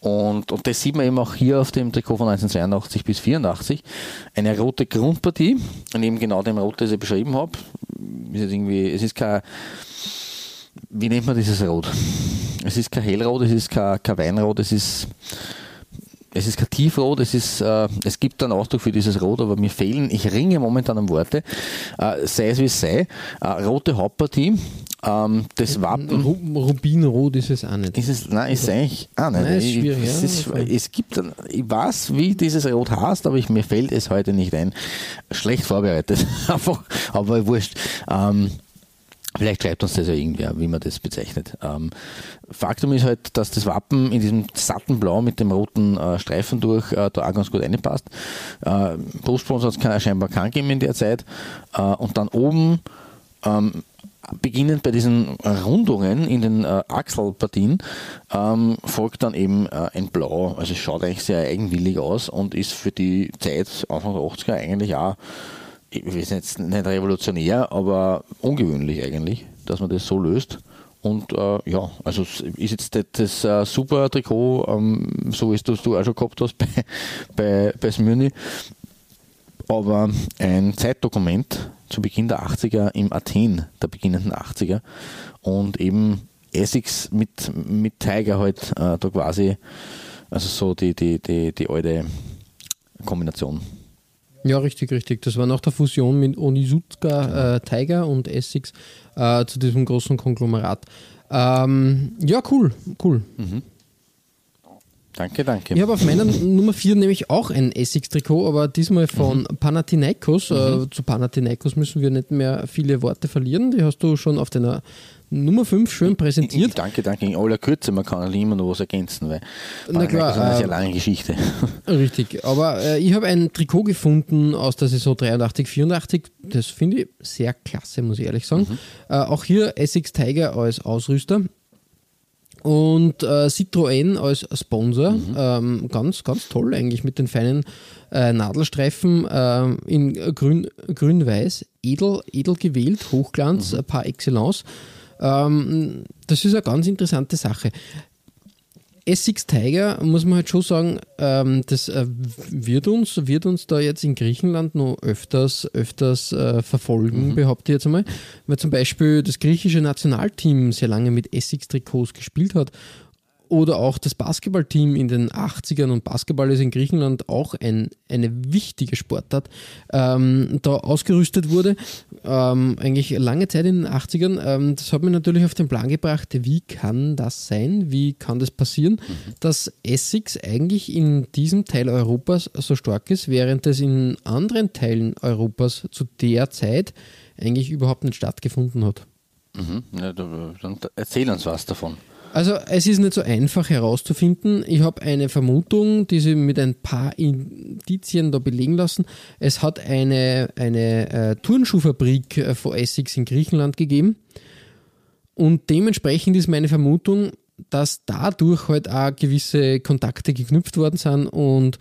und, und das sieht man eben auch hier auf dem Trikot von 1982 bis 84. Eine rote Grundpartie, neben genau dem Rot, das ich beschrieben habe. Ist irgendwie, es ist kein, wie nennt man dieses Rot? Es ist kein Hellrot, es ist kein, kein Weinrot, es ist, es ist kein Tiefrot, es, ist, äh, es gibt einen Ausdruck für dieses Rot, aber mir fehlen, ich ringe momentan am Worte, äh, sei es wie es sei, äh, rote Hauptpartie, ähm, das Wappen. Rubinrot ist es auch nicht. Ist es, nein, ist es eigentlich auch nicht. Nein, ist schwierig, ich, es, ist, es gibt, ich weiß, wie dieses Rot heißt, aber ich, mir fällt es heute nicht ein. Schlecht vorbereitet, einfach, aber wurscht. Ähm, Vielleicht schreibt uns das ja irgendwer, wie man das bezeichnet. Ähm, Faktum ist halt, dass das Wappen in diesem satten Blau mit dem roten äh, Streifen durch äh, da auch ganz gut reinpasst. Äh, Brustsponsor hat es scheinbar keinen gegeben in der Zeit. Äh, und dann oben ähm, beginnend bei diesen Rundungen in den äh, Achselpartien ähm, folgt dann eben äh, ein Blau. Also es schaut eigentlich sehr eigenwillig aus und ist für die Zeit Anfang der 80er eigentlich auch, ich weiß jetzt nicht revolutionär, aber ungewöhnlich eigentlich, dass man das so löst. Und äh, ja, also ist jetzt das, das äh, super Trikot, ähm, so ist das du auch schon gehabt hast bei, bei, bei Smyrni, aber ein Zeitdokument zu Beginn der 80er im Athen der beginnenden 80er und eben Essex mit, mit Tiger halt äh, da quasi, also so die, die, die, die alte Kombination. Ja, richtig, richtig. Das war nach der Fusion mit Onisutka äh, Tiger und Essex äh, zu diesem großen Konglomerat. Ähm, ja, cool, cool. Mhm. Danke, danke. Ich habe auf meiner Nummer 4 nämlich auch ein Essex-Trikot, aber diesmal von mhm. Panathinaikos. Äh, mhm. Zu Panathinaikos müssen wir nicht mehr viele Worte verlieren. Die hast du schon auf deiner Nummer 5 schön präsentiert. Danke, danke. In aller Kürze, man kann immer noch was ergänzen, weil Na klar, ist eine sehr lange Geschichte. Richtig, aber äh, ich habe ein Trikot gefunden aus der Saison 83, 84. Das finde ich sehr klasse, muss ich ehrlich sagen. Mhm. Äh, auch hier Essex Tiger als Ausrüster und äh, Citroën als Sponsor. Mhm. Ähm, ganz, ganz toll eigentlich mit den feinen äh, Nadelstreifen äh, in grün, grün-weiß. Edel, edel gewählt, Hochglanz mhm. par excellence. Ähm, das ist eine ganz interessante Sache. Essex Tiger, muss man halt schon sagen, ähm, das äh, wird, uns, wird uns da jetzt in Griechenland noch öfters, öfters äh, verfolgen, mhm. behaupte ich jetzt einmal. Weil zum Beispiel das griechische Nationalteam sehr lange mit Essex-Trikots gespielt hat oder auch das Basketballteam in den 80ern und Basketball ist in Griechenland auch ein, eine wichtige Sportart, ähm, da ausgerüstet wurde, ähm, eigentlich lange Zeit in den 80ern. Ähm, das hat mich natürlich auf den Plan gebracht, wie kann das sein, wie kann das passieren, mhm. dass Essex eigentlich in diesem Teil Europas so stark ist, während es in anderen Teilen Europas zu der Zeit eigentlich überhaupt nicht stattgefunden hat. Mhm. Ja, dann erzähl uns was davon. Also es ist nicht so einfach herauszufinden. Ich habe eine Vermutung, die sie mit ein paar Indizien da belegen lassen. Es hat eine, eine äh, Turnschuhfabrik äh, vor Essex in Griechenland gegeben. Und dementsprechend ist meine Vermutung, dass dadurch halt auch gewisse Kontakte geknüpft worden sind und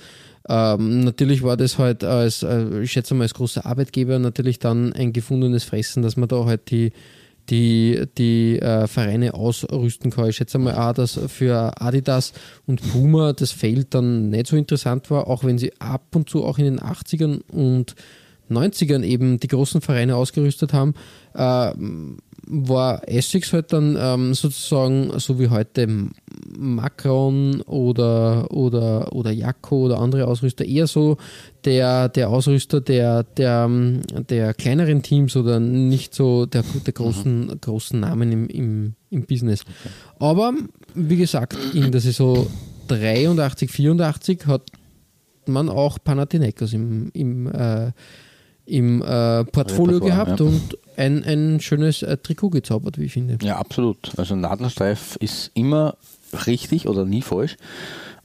ähm, natürlich war das halt als, äh, ich schätze mal, als großer Arbeitgeber natürlich dann ein gefundenes Fressen, dass man da halt die, die, die äh, Vereine ausrüsten kann. Ich schätze mal auch, dass für Adidas und Puma das Feld dann nicht so interessant war, auch wenn sie ab und zu auch in den 80ern und 90ern eben die großen Vereine ausgerüstet haben, äh, war Essex halt dann ähm, sozusagen so wie heute Macron oder, oder, oder Jacko oder andere Ausrüster eher so der, der Ausrüster der, der, der kleineren Teams oder nicht so der, der großen, mhm. großen Namen im, im, im Business. Okay. Aber wie gesagt, in der Saison 83, 84 hat man auch Panathinaikos im, im äh, im äh, Portfolio gehabt ja. und ein, ein schönes äh, Trikot gezaubert, wie ich finde. Ja, absolut. Also Nadelstreif ist immer richtig oder nie falsch.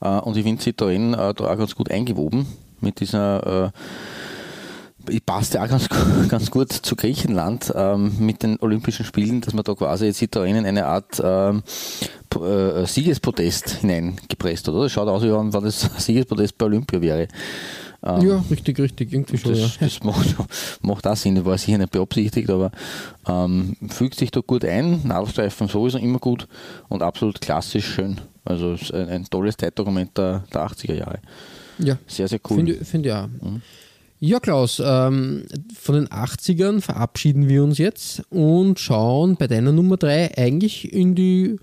Äh, und ich finde Citroën äh, da auch ganz gut eingewoben mit dieser äh, passt ja auch ganz, ganz gut zu Griechenland ähm, mit den Olympischen Spielen, dass man da quasi Citroën in eine Art ähm, äh, Siegespodest hineingepresst hat. Oder? Das schaut aus, wie wenn das Siegespodest bei Olympia wäre. Ähm, ja, richtig, richtig, irgendwie schon. Das, ja. das macht, macht auch Sinn, war sicher nicht beabsichtigt, aber ähm, fügt sich da gut ein. Nadelstreifen sowieso immer gut und absolut klassisch schön. Also ein, ein tolles Zeitdokument der, der 80er Jahre. Ja. Sehr, sehr cool. Finde find ja. Mhm. Ja, Klaus, ähm, von den 80ern verabschieden wir uns jetzt und schauen bei deiner Nummer 3 eigentlich in die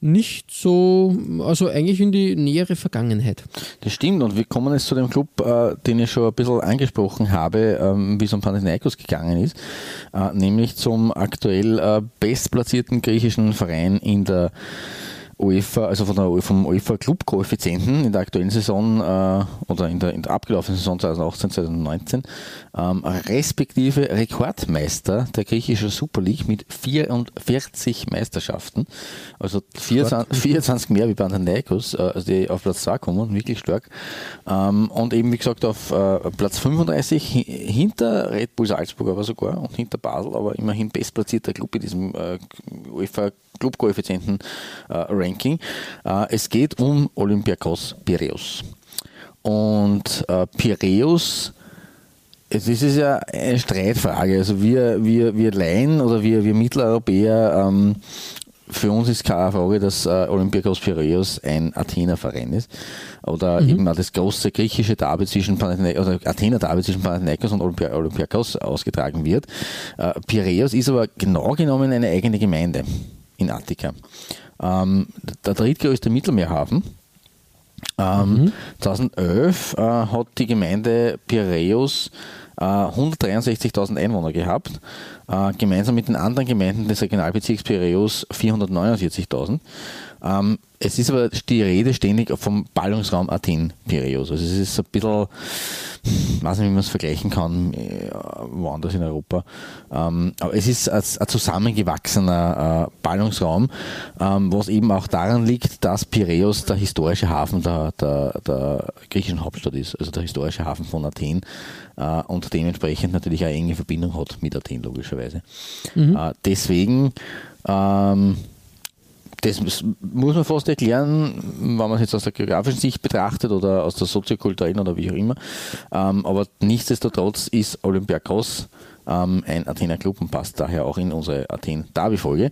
nicht so, also eigentlich in die nähere Vergangenheit. Das stimmt und wir kommen jetzt zu dem Club, äh, den ich schon ein bisschen angesprochen habe, ähm, wie es um Panathinaikos gegangen ist, äh, nämlich zum aktuell äh, bestplatzierten griechischen Verein in der UEFA, also von der, vom UEFA Club Koeffizienten in der aktuellen Saison äh, oder in der, in der abgelaufenen Saison 2018, 2019, ähm, respektive Rekordmeister der griechischen Super League mit 44 Meisterschaften, also 24, 24 mehr wie bei Panathinaikos, äh, also die auf Platz 2 kommen, wirklich stark. Ähm, und eben wie gesagt auf äh, Platz 35 hinter Red Bull Salzburg aber sogar und hinter Basel, aber immerhin bestplatzierter Club in diesem äh, UEFA Clubkoeffizienten-Ranking. Äh, es geht um Olympiakos Piraeus. Und äh, Piraeus, es ist ja eine Streitfrage. Also wir, wir, wir Laien oder wir, wir Mitteleuropäer, ähm, für uns ist keine Frage, dass äh, Olympiakos Piraeus ein Athener Verein ist. Oder mhm. eben das große griechische Derby zwischen Panathinaikos, oder Athener Derby zwischen Panathinaikos und Olympia, Olympiakos ausgetragen wird. Äh, Piraeus ist aber genau genommen eine eigene Gemeinde in Attika. Ähm, der drittgrößte Mittelmeerhafen. Ähm, mhm. 2011 äh, hat die Gemeinde Piraeus äh, 163.000 Einwohner gehabt, äh, gemeinsam mit den anderen Gemeinden des Regionalbezirks Piraeus 449.000. Ähm, es ist aber die Rede ständig vom Ballungsraum Athen-Piräus. Also es ist ein bisschen, ich weiß nicht, wie man es vergleichen kann, äh, woanders in Europa. Ähm, aber es ist ein, ein zusammengewachsener äh, Ballungsraum, ähm, was eben auch daran liegt, dass Piräus der historische Hafen der, der, der, griechischen Hauptstadt ist, also der historische Hafen von Athen äh, und dementsprechend natürlich eine enge Verbindung hat mit Athen, logischerweise. Mhm. deswegen ähm, das muss man fast erklären, wenn man es jetzt aus der geografischen Sicht betrachtet oder aus der soziokulturellen oder wie auch immer. Ähm, aber nichtsdestotrotz ist Olympiakos ähm, ein Athener Club und passt daher auch in unsere Athen-Derby-Folge.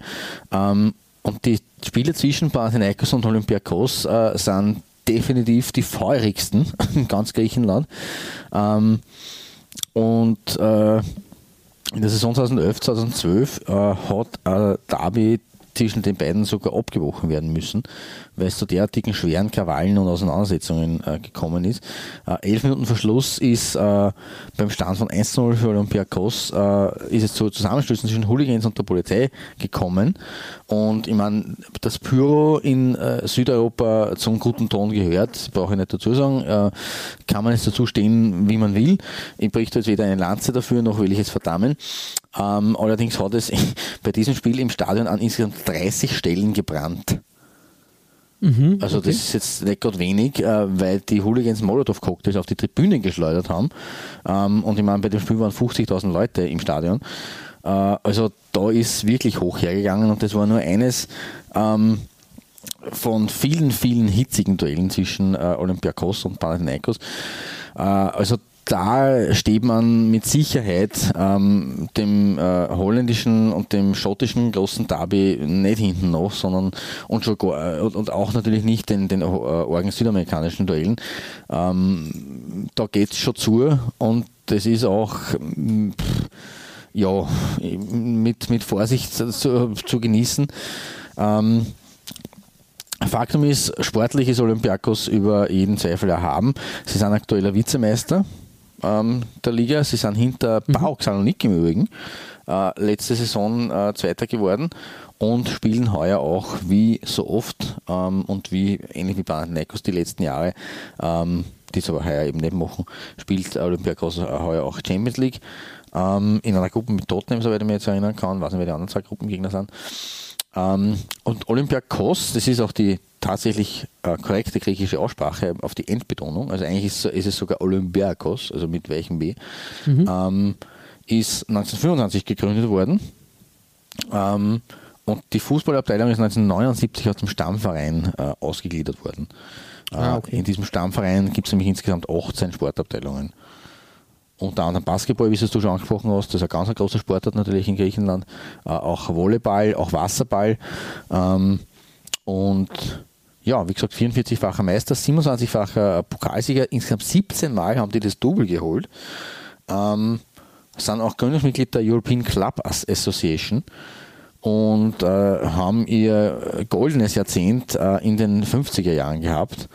Ähm, und die Spiele zwischen Panathinaikos und Olympiakos äh, sind definitiv die feurigsten in ganz Griechenland. Ähm, und äh, in der Saison 2011, 2012 äh, hat äh, Derby zwischen den beiden sogar abgebrochen werden müssen, weil es zu derartigen schweren Krawallen und Auseinandersetzungen äh, gekommen ist. Äh, elf Minuten Verschluss ist äh, beim Stand von 1-0 für Olympiakos äh, ist es zu Zusammenstößen zwischen Hooligans und der Polizei gekommen. Und ich meine, das Pyro in äh, Südeuropa zum guten Ton gehört, brauche ich nicht dazu sagen, äh, kann man jetzt dazu stehen, wie man will. Ich berichte jetzt weder eine Lanze dafür, noch will ich es verdammen. Ähm, allerdings hat es bei diesem Spiel im Stadion an insgesamt 30 Stellen gebrannt. Mhm, also okay. das ist jetzt nicht gerade wenig, äh, weil die Hooligans Molotow-Cocktails auf die Tribünen geschleudert haben. Ähm, und ich meine, bei dem Spiel waren 50.000 Leute im Stadion. Äh, also da ist wirklich hoch hergegangen und das war nur eines ähm, von vielen, vielen hitzigen Duellen zwischen äh, Olympiakos und Panathinaikos. Also da steht man mit Sicherheit ähm, dem äh, holländischen und dem schottischen großen Derby nicht hinten noch, sondern und, schon, äh, und auch natürlich nicht den, den äh, südamerikanischen Duellen. Ähm, da geht es schon zu und das ist auch mm, pff, ja, mit, mit Vorsicht zu, zu genießen. Ähm, Faktum ist, sportlich ist Olympiakos über jeden Zweifel erhaben. Sie sind aktueller Vizemeister ähm, der Liga. Sie sind hinter mhm. PAOK Salonik im Übrigen. Äh, letzte Saison äh, Zweiter geworden und spielen heuer auch wie so oft ähm, und wie ähnlich wie Panathinaikos die letzten Jahre, ähm, die es aber heuer eben nicht machen, spielt Olympiakos heuer auch Champions League. Ähm, in einer Gruppe mit Tottenham, soweit ich mich jetzt erinnern kann, weiß nicht, wer die anderen zwei Gruppengegner sind. Ähm, und Olympiakos, das ist auch die tatsächlich äh, korrekte griechische Aussprache auf die Endbetonung, also eigentlich ist, ist es sogar Olympiakos, also mit welchem B, mhm. ähm, ist 1925 gegründet worden. Ähm, und die Fußballabteilung ist 1979 aus dem Stammverein äh, ausgegliedert worden. Ah, äh, okay. In diesem Stammverein gibt es nämlich insgesamt 18 Sportabteilungen unter anderem Basketball, wie es du schon angesprochen hast, das ist ein ganz großer Sportart natürlich in Griechenland, äh, auch Volleyball, auch Wasserball ähm, und ja, wie gesagt, 44-facher Meister, 27-facher Pokalsieger, insgesamt 17 Mal haben die das Double geholt. Ähm, sind auch Gründungsmitglied der European Club Association und äh, haben ihr goldenes Jahrzehnt äh, in den 50er Jahren gehabt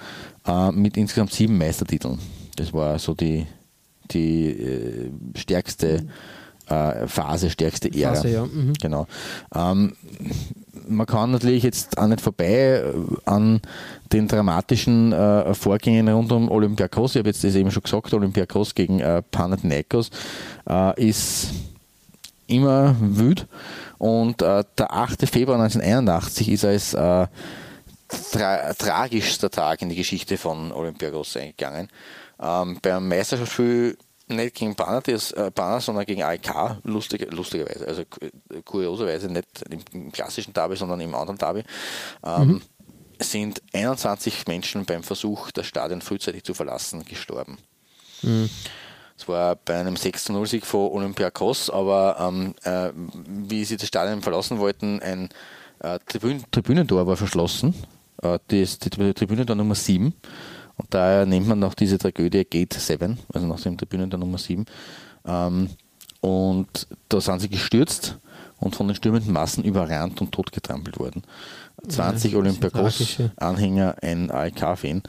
mit insgesamt sieben Meistertiteln. Das war so die, die äh, stärkste äh, Phase, stärkste Ära. Phase, ja. mhm. Genau. Ähm, man kann natürlich jetzt auch nicht vorbei äh, an den dramatischen äh, Vorgängen rund um Olympiakos. Ich habe jetzt das eben schon gesagt, Olympiakos gegen äh, Panathinaikos äh, ist immer wüt. Und äh, der 8. Februar 1981 ist als äh, tra tragischster Tag in die Geschichte von Olympiakos eingegangen. Ähm, beim Meisterschaftsspiel nicht gegen Banner, äh, Banner, sondern gegen AEK, lustig, lustigerweise, also kurioserweise nicht im klassischen Derby, sondern im anderen Derby, ähm, mhm. sind 21 Menschen beim Versuch, das Stadion frühzeitig zu verlassen, gestorben. Mhm. Es war bei einem 6-0-Sieg von Olympiakos, aber ähm, äh, wie sie das Stadion verlassen wollten, ein äh, Tribün Tribünentor war verschlossen, äh, das, die Tribünentor Nummer 7 und daher nennt man noch diese Tragödie Gate 7, also nach dem Tribünen der Nummer 7. Ähm, und da sind sie gestürzt und von den stürmenden Massen überrannt und totgetrampelt worden. 20 ja, Olympiakos-Anhänger, ein AEK-Fan.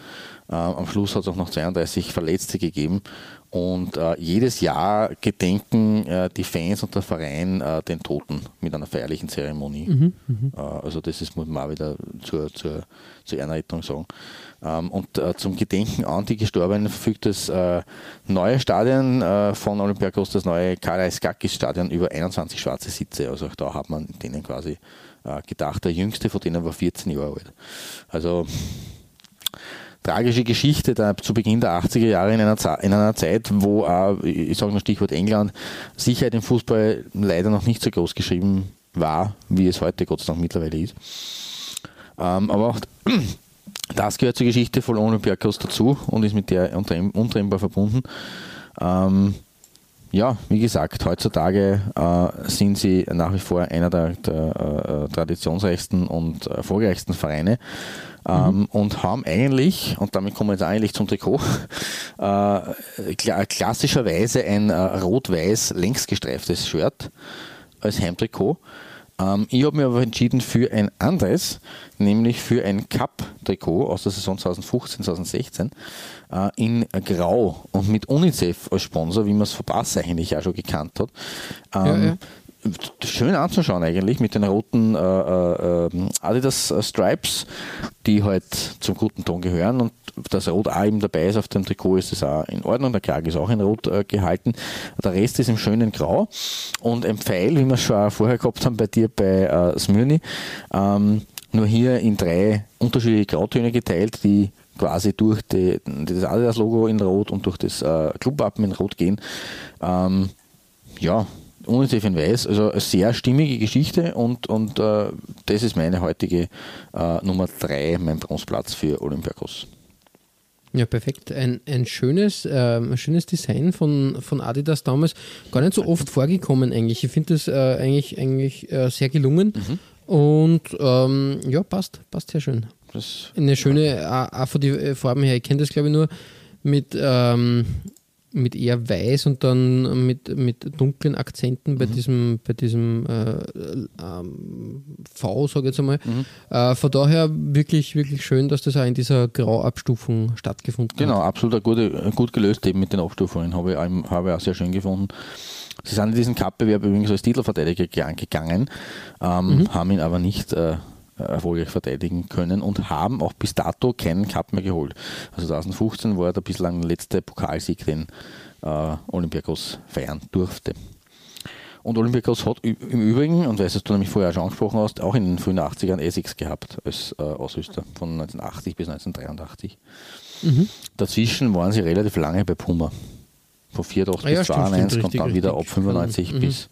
Äh, am Schluss hat es auch noch 32 Verletzte gegeben und äh, jedes Jahr gedenken äh, die Fans und der Verein äh, den Toten mit einer feierlichen Zeremonie. Mhm, mhm. Äh, also das ist, muss man auch wieder zur, zur, zur Ehrenrettung sagen. Ähm, und äh, zum Gedenken an die Gestorbenen verfügt das äh, neue Stadion von Olympiakos, das neue Karaiskakis Stadion, über 21 schwarze Sitze. Also auch da hat man denen quasi gedacht. Der jüngste von denen war 14 Jahre alt. Also tragische Geschichte da zu Beginn der 80er Jahre in einer, in einer Zeit, wo, äh, ich sage nur Stichwort England, Sicherheit im Fußball leider noch nicht so groß geschrieben war, wie es heute Gott sei Dank mittlerweile ist. Ähm, aber auch das gehört zur Geschichte von Olympiakos dazu und ist mit der untrennbar verbunden. Ähm, ja, wie gesagt, heutzutage äh, sind sie nach wie vor einer der, der äh, traditionsreichsten und erfolgreichsten Vereine mhm. und haben eigentlich, und damit kommen wir jetzt eigentlich zum Trikot, äh, klassischerweise ein äh, rot-weiß längsgestreiftes Shirt als Heimtrikot. Ähm, ich habe mich aber entschieden für ein anderes, nämlich für ein Cup-Trikot aus der Saison 2015-2016 äh, in Grau und mit UNICEF als Sponsor, wie man es von Bass eigentlich auch schon gekannt hat. Ähm, ja, ja schön anzuschauen eigentlich mit den roten äh, äh, ähm, Adidas Stripes, die halt zum guten Ton gehören und das Rot auch eben dabei ist auf dem Trikot, ist das auch in Ordnung. Der Kragen ist auch in Rot äh, gehalten. Der Rest ist im schönen Grau und ein Pfeil, wie wir schon vorher gehabt haben bei dir bei äh, Smyrni, ähm, nur hier in drei unterschiedliche Grautöne geteilt, die quasi durch die, das Adidas-Logo in Rot und durch das äh, Clubwappen in Rot gehen. Ähm, ja, UNICEF in Weiß. Also eine sehr stimmige Geschichte und, und äh, das ist meine heutige äh, Nummer 3, mein Bronzeplatz für Olympiakos. Ja, perfekt. Ein, ein schönes, äh, schönes Design von, von Adidas damals. Gar nicht so oft vorgekommen eigentlich. Ich finde das äh, eigentlich, eigentlich äh, sehr gelungen. Und ähm, ja, passt. Passt sehr schön. Das, Eine schöne, auch auch von den Farben her. Ich kenne das, glaube ich, nur mit, ähm, mit eher weiß und dann mit, mit dunklen Akzenten bei diesem, bei diesem äh, ähm, V, sage ich jetzt einmal. Äh, von daher wirklich, wirklich schön, dass das auch in dieser Grauabstufung stattgefunden genau, hat. absolut eine gute, gut gelöst eben mit den Abstufungen. Habe ich, auch- habe ich auch sehr schön gefunden. Sie sind in diesen Cup-Bewerb übrigens als Titelverteidiger ge- gegangen, ähm, haben ihn aber nicht äh, erfolgreich verteidigen können und haben auch bis dato keinen Cup mehr geholt. Also 2015 war der bislang letzte Pokalsieg, den äh, Olympiakos feiern durfte. Und Olympiakos hat im Übrigen, und weil du nämlich vorher schon angesprochen hast, auch in den frühen 80ern Essex gehabt als äh, Ausrüster von 1980 bis 1983. Dazwischen waren sie relativ lange bei Puma. Von 84 Ah ja, bis stimmt, 92 stimmt, und dann richtig, wieder ab 95 Mhm. bis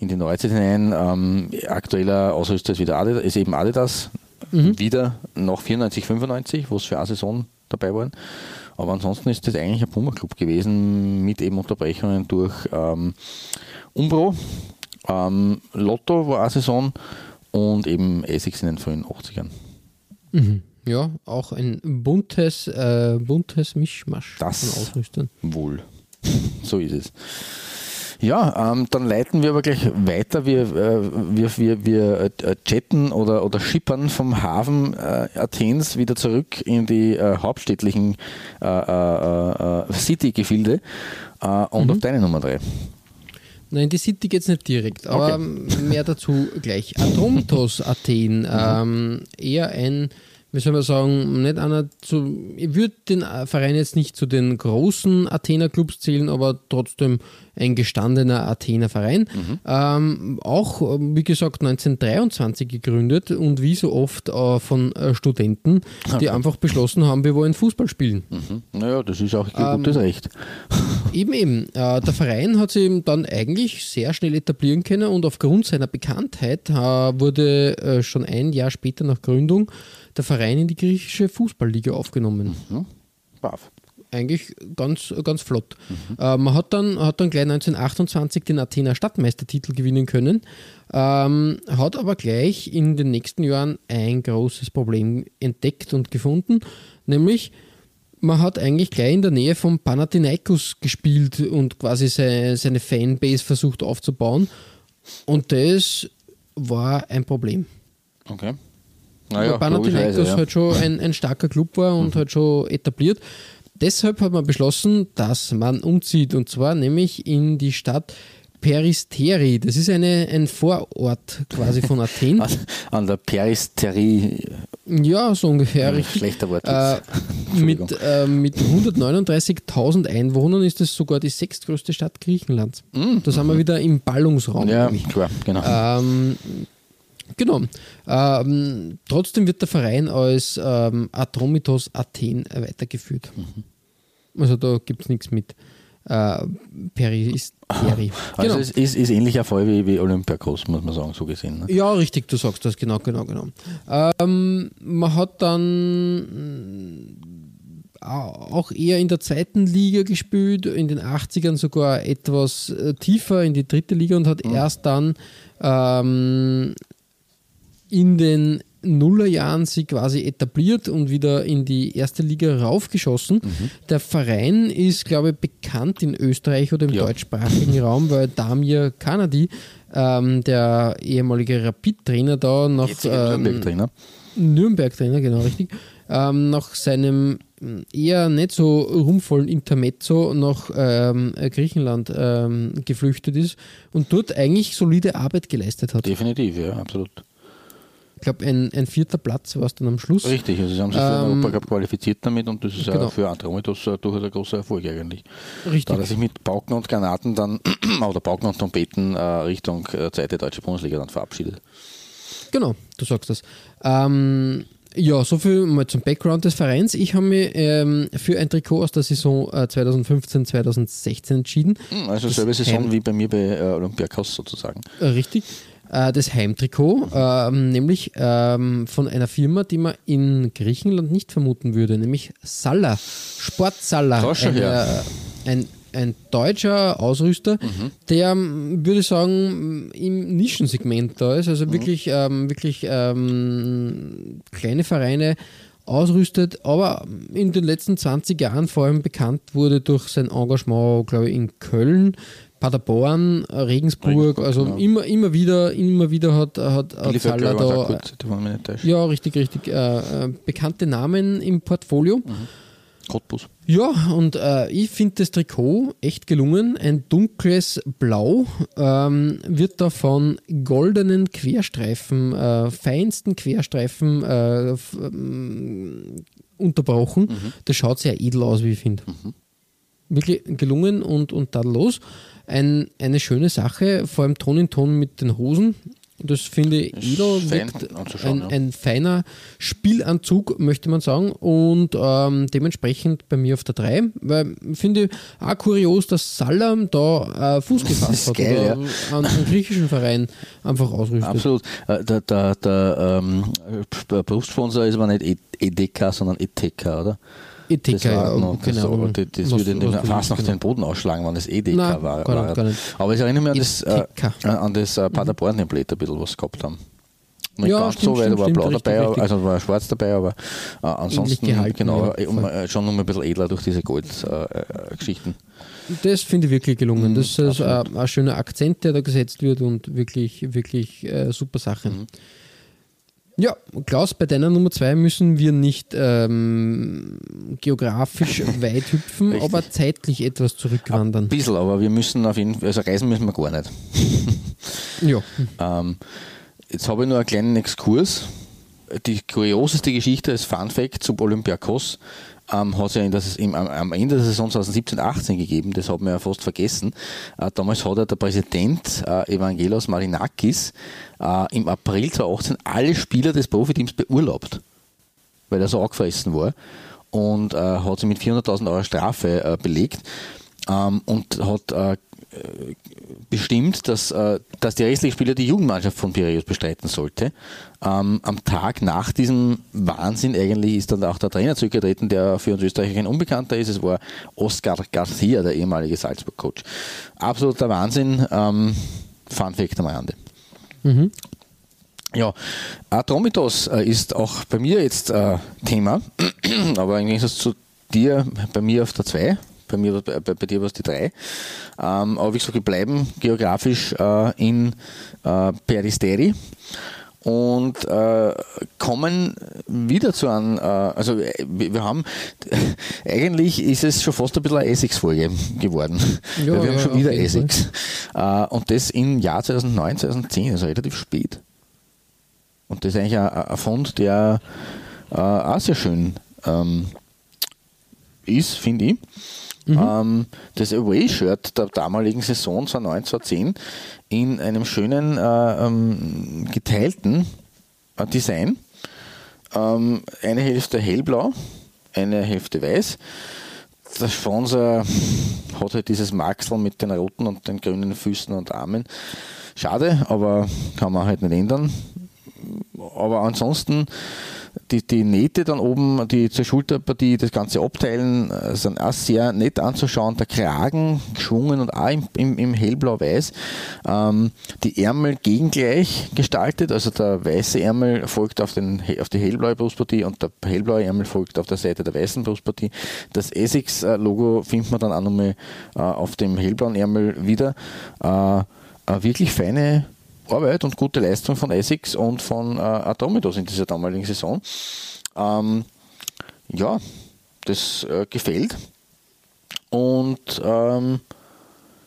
in die Neuzeit hinein. Ähm, aktueller Ausrüster ist, wieder Adidas, ist eben Adidas. Mhm. Wieder nach 94, 95, wo es für eine Saison dabei waren. Aber ansonsten ist das eigentlich ein Puma-Club gewesen, mit eben Unterbrechungen durch ähm, Umbro, ähm, Lotto war eine Saison und eben Essex in den frühen 80ern. Ja, auch ein buntes, äh, buntes Mischmasch Das- von Ausrüstern. Wohl. so ist es. Ja, ähm, dann leiten wir aber gleich weiter. Wir, äh, wir, wir, wir äh, jetten oder, oder schippern vom Hafen äh, Athens wieder zurück in die äh, hauptstädtlichen äh, äh, äh, City-Gefilde äh, und auf deine Nummer 3. Nein, die City geht es nicht direkt, aber mehr dazu gleich. Atromitos Athen, ähm, eher ein, wie soll man sagen, nicht einer zu, ich würde den Verein jetzt nicht zu den großen Athener Clubs zählen, aber trotzdem ein gestandener Athener Verein. Ähm, auch, ähm, wie gesagt, 1923 gegründet und wie so oft äh, von äh, Studenten, die einfach beschlossen haben, wir wollen Fußball spielen. Mhm. Naja, das ist auch ein gutes Recht. Eben, eben. Äh, der Verein hat sich dann eigentlich sehr schnell etablieren können und aufgrund seiner Bekanntheit äh, wurde äh, schon ein Jahr später nach Gründung der Verein in die griechische Fußballliga aufgenommen. Brav. Eigentlich ganz, ganz flott. Äh, man hat dann, hat dann gleich 1928 den Athener Stadtmeistertitel gewinnen können, ähm, hat aber gleich in den nächsten Jahren ein großes Problem entdeckt und gefunden, nämlich man hat eigentlich gleich in der Nähe von Panathinaikos gespielt und quasi seine, seine Fanbase versucht aufzubauen. Und das war ein Problem. Okay. Naja, Panathinaikos logischerweise, ja. halt schon ein, ein starker Club war und halt schon etabliert. Deshalb hat man beschlossen, dass man umzieht und zwar nämlich in die Stadt Peristeri. Das ist eine, ein Vorort quasi von Athen. An der Peristerie, Ja, so ungefähr. Ja, richtig. schlechter Wortwitz. Äh, mit, äh, mit 139.000 Einwohnern ist es sogar die sechstgrößte Stadt Griechenlands. Da sind wir wieder im Ballungsraum. Ja, klar, genau. Ähm, genau. Ähm, trotzdem wird der Verein als ähm, Atromitos Athen weitergeführt. Mhm. Also da gibt es nichts mit äh, Peristeri. Also Genau. es ist, ist ähnlicher Fall wie, wie Olympiakos, muss man sagen, so gesehen. Ne? Ja, richtig, du sagst das, genau, genau, genau. Ähm, man hat dann mh, auch eher in der zweiten Liga gespielt, in den 80ern sogar etwas äh, tiefer in die dritte Liga und hat erst dann ähm, in den Nullerjahren sie quasi etabliert und wieder in die erste Liga raufgeschossen. Der Verein ist, glaube ich, bekannt in Österreich oder im Ja. deutschsprachigen Raum, weil Damir Kanadi, ähm, der ehemalige Rapid-Trainer da nach ähm, Nürnberg-Trainer. Nürnberg-Trainer, genau richtig, ähm, nach seinem eher nicht so ruhmvollen Intermezzo nach ähm, Griechenland ähm, geflüchtet ist und dort eigentlich solide Arbeit geleistet hat. Definitiv, ja, absolut. Ich glaube, ein, ein vierter Platz war es dann am Schluss. Richtig, also sie haben sich für den Ähm, Europacup qualifiziert damit und das ist genau. auch für Andromitos äh, durchaus ein großer Erfolg eigentlich. Da Richtig. hat er sich mit Pauken und Granaten dann, oder Pauken und Trompeten äh, Richtung äh, zweite deutsche Bundesliga dann verabschiedet. Genau, du sagst das. Ähm, Ja, so viel mal zum Background des Vereins. Ich habe mich ähm, für ein Trikot aus der Saison äh, 2015-2016 entschieden. Hm, Also selbe Saison wie bei mir bei äh, Olympiakos sozusagen. Äh, richtig. Äh, das Heimtrikot, ähm, nämlich ähm, von einer Firma, die man in Griechenland nicht vermuten würde, nämlich Salla, Sport Salla. Ein, äh, ein, ein deutscher Ausrüster, der, ähm, würde ich sagen, im Nischensegment da ist, also wirklich, ähm, wirklich ähm, kleine Vereine ausrüstet, aber in den letzten 20 Jahren vor allem bekannt wurde durch sein Engagement, glaube ich, in Köln, Paderborn, Regensburg, Regensburg, also genau. immer, immer wieder, immer wieder hat, hat, hat war da gut, ja, richtig, richtig. Äh, äh, bekannte Namen im Portfolio. Cottbus. Ja, und äh, ich finde das Trikot echt gelungen. Ein dunkles Blau ähm, wird da von goldenen Querstreifen, äh, feinsten Querstreifen äh, ähm, unterbrochen. Das schaut sehr edel aus, wie ich finde. Wirklich gelungen und, und tadellos. Ein, eine schöne Sache, vor allem Ton in Ton mit den Hosen. Das finde ich edel, fein ein, ja. ein feiner Spielanzug, möchte man sagen, und ähm, dementsprechend bei mir auf der 3, weil ich finde auch kurios, dass Salam da äh, Fuß gefasst hat geil, oder an einen griechischen Verein einfach ausrüstet. Absolut. Äh, Der, der, der ähm, äh, Brustsponsor ist aber nicht E- EDK, sondern ETK, oder? Ethika, war ja, noch- keine das, Ahnung, das, das was- würde den was fast noch genau. den Boden ausschlagen, wenn es EDK Nein, war. gar war. nicht, gar nicht. Aber es erinnert mich an das, äh, an das äh, Paderborn-Template ein bisschen, was gehabt haben. Nicht Ja, ganz stimmt, so, weil da war blau richtig, dabei, richtig. also war schwarz dabei, aber äh, ansonsten gehalten, genau, ja, um, voll. äh, schon um ein bisschen edler durch diese Gold-Geschichten. Das finde ich wirklich gelungen. Mhm, das ist äh, ein schöner Akzent, der da gesetzt wird und wirklich, wirklich äh, super Sache. Mhm. Ja, Klaus, bei deiner Nummer zwei müssen wir nicht ähm, geografisch weit hüpfen, aber zeitlich etwas zurückwandern. Ein bisschen, aber wir müssen auf jeden Fall, also reisen müssen wir gar nicht. Ja, Ähm, jetzt habe ich nur einen kleinen Exkurs. Die kurioseste Geschichte als Fun Fact zu Olympiakos ähm, hat es ja in das, im, am, Ende der Saison 2017-18 gegeben, das haben wir ja fast vergessen. Äh, damals hat ja der Präsident äh, Evangelos Marinakis äh, im April 2018 alle Spieler des Profiteams beurlaubt, weil er so angefressen war und äh, hat sie mit 400.000 Euro Strafe äh, belegt ähm, und hat äh, bestimmt, dass, äh, dass die restlichen Spieler die Jugendmannschaft von Piraeus bestreiten sollte. Ähm, am Tag nach diesem Wahnsinn eigentlich ist dann auch der Trainer zurückgetreten, der für uns Österreicher kein Unbekannter ist. Es war Oscar Garcia, der ehemalige Salzburg-Coach. Absoluter Wahnsinn. Ähm, Fun Fact am Rande. Ja, Atromitos äh, ist auch bei mir jetzt äh, Thema, aber im Gegensatz zu dir, bei mir auf der 2, bei, mir, bei, bei dir war es die 3. Ähm, aber wie gesagt, wir bleiben geografisch äh, in äh, Peristeri und äh, kommen wieder zu einem, äh, also äh, wir haben, eigentlich ist es schon fast ein bisschen eine Essex-Folge geworden. Ja, wir haben ja, schon wieder. Essex. Äh, und das im Jahr 2009, 2010, also relativ spät. Und das ist eigentlich ein, ein Fund, der äh, auch sehr schön ähm, ist, finde ich. Ähm, das Away-Shirt der damaligen Saison 2009, 2010 in einem schönen äh, ähm, geteilten äh, Design. Ähm, eine Hälfte hellblau, eine Hälfte weiß. Der Sponsor hat halt dieses Maxel mit den roten und den grünen Füßen und Armen. Schade, aber kann man halt nicht ändern. Aber ansonsten die, die Nähte dann oben, die zur Schulterpartie, das ganze Abteilen äh, sind auch sehr nett anzuschauen. Der Kragen geschwungen und auch im, im, im hellblau-weiß. Ähm, die Ärmel gegengleich gestaltet, also der weiße Ärmel folgt auf, den, auf die hellblaue Brustpartie und der hellblaue Ärmel folgt auf der Seite der weißen Brustpartie. Das Essex-Logo findet man dann auch nochmal äh, auf dem hellblauen Ärmel wieder. Äh, wirklich feine Arbeit und gute Leistung von Essex und von äh, Atomidos in dieser damaligen Saison. Ähm, ja, das äh, gefällt und ähm,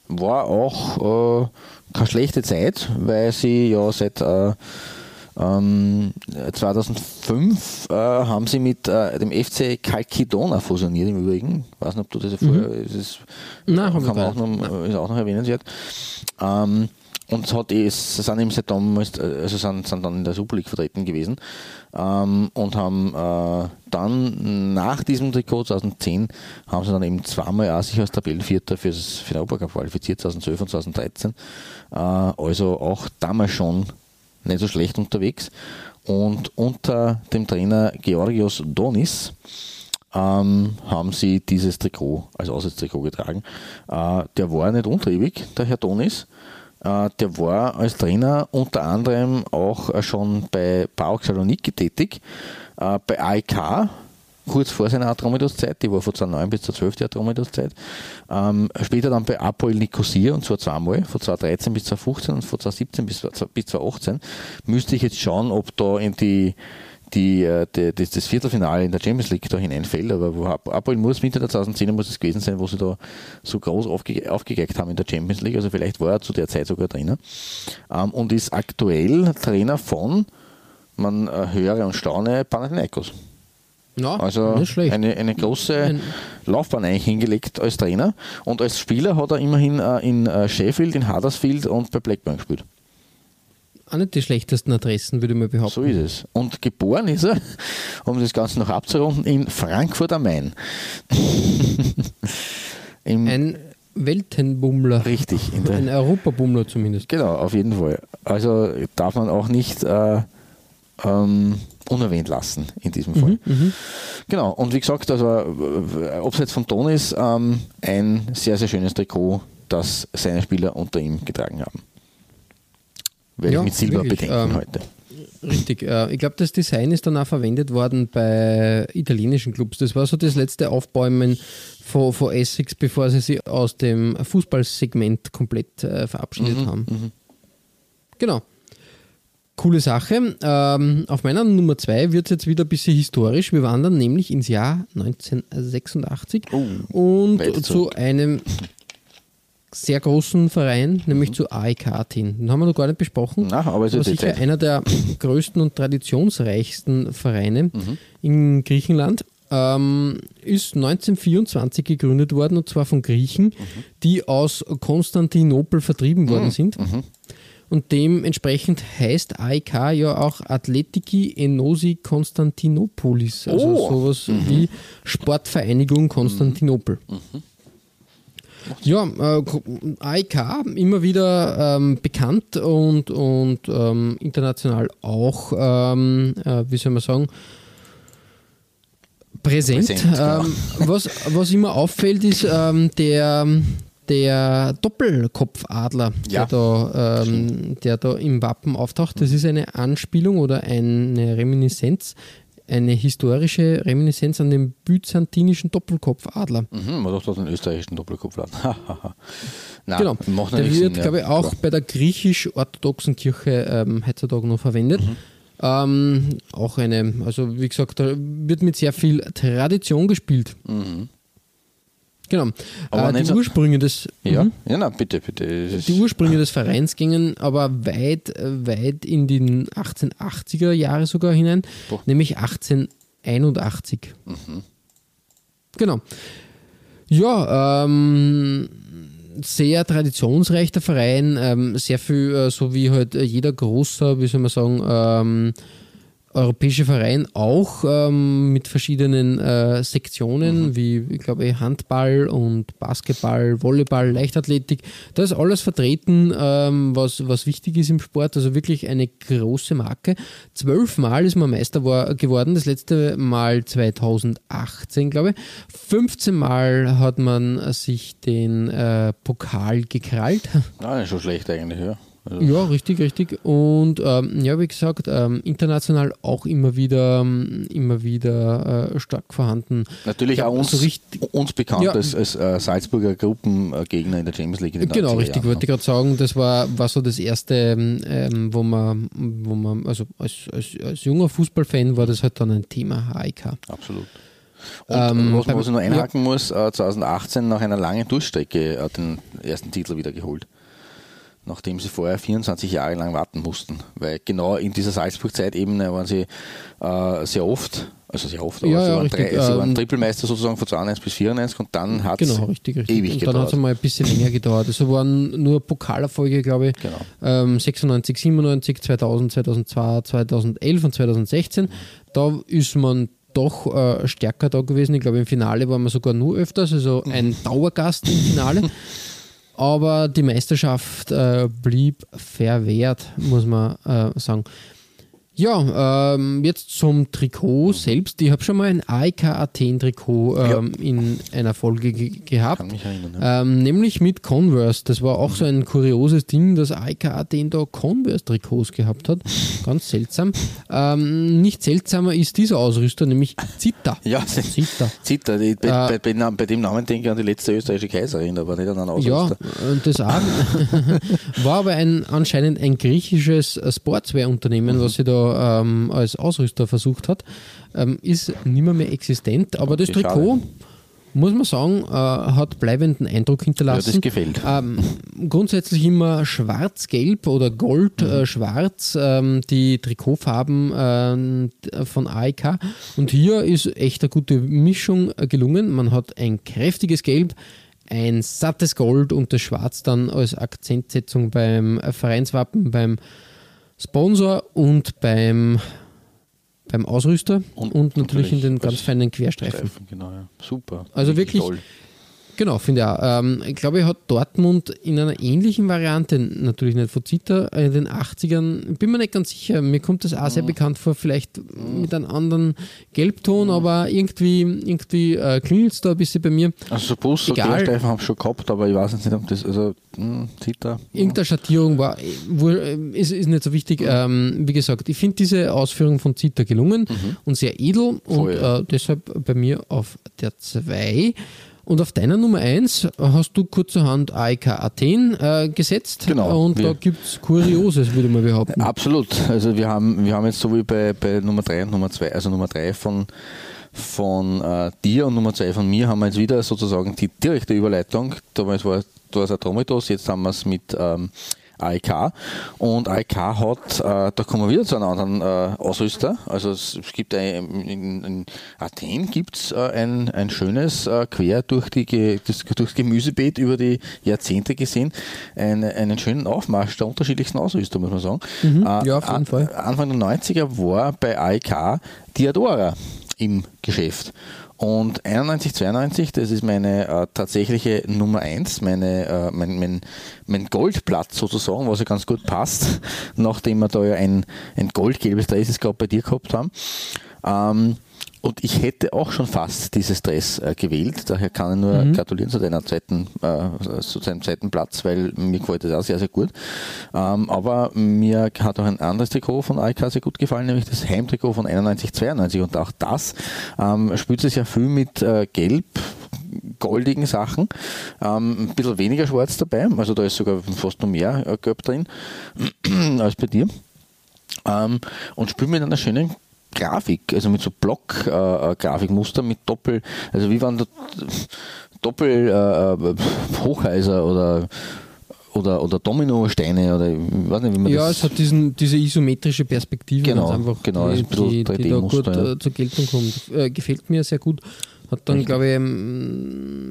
war auch äh, keine schlechte Zeit, weil sie ja seit äh, ähm, 2005 äh, haben sie mit äh, dem FC Calcidona fusioniert im Übrigen. Ich weiß nicht, ob du das ja vorher, ist es, Nein, kann man auch noch, ist auch noch erwähnenswert. Ähm, und hat eh, es sind eben damals, also sind, sind dann in der Super League vertreten gewesen ähm, und haben äh, dann nach diesem Trikot 2010 haben sie dann eben zweimal auch sich als Tabellenvierter für den Obercup qualifiziert, 2012 und 2013. Äh, also auch damals schon nicht so schlecht unterwegs. Und unter dem Trainer Georgios Donis ähm, haben sie dieses Trikot als Auswärtstrikot getragen. Äh, der war nicht untriebig, der Herr Donis. Äh, der war als Trainer unter anderem auch äh, schon bei PAOK Saloniki tätig, äh, bei AIK kurz vor seiner Atromidos-Zeit, die war von 2009 bis 2012 die Atromidos-Zeit. Ähm, später dann bei Apoel Nicosia und zwar zweimal, von 2013 bis 2015 und von 2017 bis, bis 2018. Müsste ich jetzt schauen, ob da in die die, äh, die, das, das Viertelfinale in der Champions League da hineinfällt, aber wo Apoel muss Mitte der 2010er muss es gewesen sein, wo sie da so groß aufge, aufgegeigt haben in der Champions League, also vielleicht war er zu der Zeit sogar Trainer ähm, und ist aktuell Trainer von, man äh, höre und staune, Panathinaikos. Ja, also eine, eine große Ein Laufbahn eigentlich hingelegt als Trainer. Und als Spieler hat er immerhin äh, in äh, Sheffield, in Huddersfield und bei Blackburn gespielt auch nicht die schlechtesten Adressen, würde ich mal behaupten. So ist es. Und geboren ist er, um das Ganze noch abzurunden, in Frankfurt am Main. Ein Weltenbummler. Richtig. Ein Europabummler zumindest. Genau, auf jeden Fall. Also darf man auch nicht äh, ähm, unerwähnt lassen in diesem Fall. Mhm, mhm. genau, und wie gesagt, also äh, abseits von Tonis ähm, ein sehr, sehr schönes Trikot, das seine Spieler unter ihm getragen haben werde ja, ich mit Silber wirklich, bedenken ähm, heute. Richtig. Äh, ich glaube, das Design ist dann auch verwendet worden bei italienischen Clubs. Das war so das letzte Aufbäumen von, von Essex, bevor sie sich aus dem Fußballsegment komplett äh, verabschiedet mhm, haben. Mhm. Genau. Coole Sache. Ähm, auf meiner Nummer 2 wird es jetzt wieder ein bisschen historisch. Wir wandern nämlich ins Jahr 1986 oh, und zu einem sehr großen Verein, nämlich mhm. zu AEK Athen. Den haben wir noch gar nicht besprochen. Na, aber es sicher einer der größten und traditionsreichsten Vereine mhm. in Griechenland. Ähm, ist 1924 gegründet worden und zwar von Griechen, mhm. die aus Konstantinopel vertrieben worden mhm. sind. Mhm. Und dementsprechend heißt AEK ja auch Athletiki Enosi Konstantinopolis. Also oh. sowas mhm. wie Sportvereinigung Konstantinopel. Mhm. Ja, äh, AIK immer wieder ähm, bekannt und, und ähm, international auch, ähm, äh, wie soll man sagen, präsent. präsent genau. Ähm, was, was immer auffällt, ist ähm, der, der Doppelkopfadler, ja. der, da, ähm, der da im Wappen auftaucht. Das ist eine Anspielung oder eine Reminiszenz eine historische Reminiszenz an den byzantinischen Doppelkopfadler. Mhm, man dachte, den österreichischen Doppelkopfadler. Nein, genau. Der wird, Sinn, glaube ich, auch klar. bei der griechisch-orthodoxen Kirche ähm, heutzutage noch verwendet. Mhm. Ähm, auch eine, also wie gesagt, da wird mit sehr viel Tradition gespielt. Mhm. Genau. Aber äh, die Ursprünge des ja, mhm. ja na, bitte, bitte. Die Ursprünge des Vereins gingen aber weit, weit in die 1880er Jahre sogar hinein, Boah. nämlich 1881. Mhm. Genau. Ja, ähm, sehr traditionsreicher Verein, ähm, sehr viel, äh, so wie halt jeder großer, wie soll man sagen, ähm, europäische Verein auch ähm, mit verschiedenen äh, Sektionen, mhm. wie ich glaube Handball und Basketball, Volleyball, Leichtathletik. Da ist alles vertreten, ähm, was, was wichtig ist im Sport. Also wirklich eine große Marke. Zwölfmal ist man Meister war, geworden, das letzte Mal 2018, glaube ich. 15 Mal hat man sich den äh, Pokal gekrallt. Ah, nicht so schlecht eigentlich, ja. Also ja, richtig, richtig. Und ähm, ja, wie gesagt, ähm, international auch immer wieder, ähm, immer wieder äh, stark vorhanden. Natürlich auch uns, also uns bekannt ja, als, als äh, Salzburger Gruppengegner in der Champions League. In genau, richtig. Jahren. Wollte ich gerade sagen, das war, war so das erste, ähm, wo man, wo man, also als, als, als junger Fußballfan war das halt dann ein Thema HIK. Absolut. Und ähm, was, was ich noch einhaken ja. muss, äh, 2018 nach einer langen Durchstrecke äh, den ersten Titel wieder geholt nachdem sie vorher 24 Jahre lang warten mussten. Weil genau in dieser Salzburg-Zeitebene waren sie äh, sehr oft Also sehr oft, aber Ja, sie, ja, waren drei, sie waren ähm, Trippelmeister sozusagen von 92 bis 94 und dann hat es Genau, richtig, richtig. ewig und dann hat es einmal ein bisschen länger gedauert. Also waren nur Pokalerfolge, glaube ich. Genau. Ähm, 96, 97, 2000, 2002, 2011 und 2016. Da ist man doch äh, stärker da gewesen. Ich glaube, im Finale waren wir sogar nur öfters, also ein Dauergast im Finale. Aber die Meisterschaft äh, blieb verwehrt, muss man äh, sagen. Ja, ähm, jetzt zum Trikot selbst. Ich habe schon mal ein AEK Athen Trikot ähm, in einer Folge ge gehabt. Kann mich erinnern, ja. Ähm, nämlich mit Converse. Das war auch so ein kurioses Ding, dass AEK Athen da Converse-Trikots gehabt hat. Ganz seltsam. Ähm, nicht seltsamer ist dieser Ausrüster, nämlich Zita. Ja, Zita. Zita, Äh, bei, bei, bei dem Namen denke ich an die letzte österreichische Kaiserin, aber nicht an einen Ja, Ausrüster. und das auch. war aber ein, anscheinend ein griechisches äh, Sportswear-Unternehmen, was sie da ähm, als Ausrüster versucht hat. Ähm, ist nimmer mehr existent, aber das Okay, Trikot, muss man sagen, äh, hat bleibenden Eindruck Ja, hinterlassen. das gefällt. Ähm, grundsätzlich immer schwarz-gelb oder gold-schwarz, ähm, die Trikotfarben ähm, von AEK. Und hier ist echt eine gute Mischung äh, gelungen. Man hat ein kräftiges Gelb, ein sattes Gold und das Schwarz dann als Akzentsetzung beim äh, Vereinswappen, beim Sponsor und beim, beim Ausrüster und, Und natürlich in den ganz feinen Querstreifen. Streifen, genau, ja. Super. Also wirklich toll. Genau, finde ich auch. Ähm, ich glaube, hat Dortmund in einer ähnlichen Variante, natürlich nicht von Zita, in den 80ern, bin mir nicht ganz sicher, mir kommt das auch sehr bekannt vor, vielleicht mit einem anderen Gelbton, aber irgendwie, irgendwie äh, klingelt es da ein bisschen bei mir. Also so Bus und Egal. Querstreifen habe ich schon gehabt, aber ich weiß jetzt nicht, ob das, also hm, Zita. Irgendeine Schattierung war, äh, äh, ist, ist nicht so wichtig. Ähm, wie gesagt, ich finde diese Ausführung von Zita gelungen und sehr edel Voll, und ja. äh, deshalb bei mir auf der 2. Und auf deiner Nummer 1 hast du kurzerhand AEK Athen äh, gesetzt. Genau, Und da gibt es Kurioses, würde man behaupten. Absolut. Also wir haben, wir haben jetzt so wie bei, bei Nummer 3 und Nummer 2, also Nummer 3 von, von äh, dir und Nummer 2 von mir, haben wir jetzt wieder sozusagen die direkte Überleitung. Damals war da ist Atromitos, jetzt haben wir es mit ähm, AEK. Und AEK hat, äh, da kommen wir wieder zu einem anderen äh, Ausrüster. Also es, gibt ein, in, in Athen gibt es äh, ein, ein schönes äh, quer durch die, das, durchs Gemüsebeet über die Jahrzehnte gesehen, ein, einen schönen Aufmarsch der unterschiedlichsten Ausrüster, muss man sagen. Äh, ja, auf jeden Fall. Anfang der 90er war bei AEK Diadora im Geschäft. Und 91, 92, das ist meine äh, tatsächliche Nummer 1, meine, äh, mein, mein, mein Goldplatz sozusagen, was ja ganz gut passt, nachdem wir da ja ein, ein goldgelbes jetzt gerade bei dir gehabt haben. Ähm, und ich hätte auch schon fast dieses Dress äh, gewählt, daher kann ich nur gratulieren zu deiner zweiten, äh, zu deinem zweiten Platz, weil mir gefällt das auch sehr, sehr gut. Ähm, aber mir hat auch ein anderes Trikot von AEK sehr gut gefallen, nämlich das Heimtrikot von 91, 92 und auch das ähm, spielt sich ja viel mit äh, Gelb, goldigen Sachen. Ähm, ein bisschen weniger schwarz dabei, also da ist sogar fast noch mehr äh, Gelb drin als bei dir. Ähm, und spielt mit einer schönen Grafik, also mit so Block-Grafikmuster mit Doppel, also wie waren da Doppel äh, oder oder, oder Dominosteine oder ich weiß nicht, wie man Ja, das es hat diesen, diese isometrische Perspektive, Genau, ganz einfach, genau, die, bisschen die, die da 3D-Muster, gut ja. äh, zur Geltung kommt. Äh, gefällt mir sehr gut. Hat dann, glaube ich, ähm,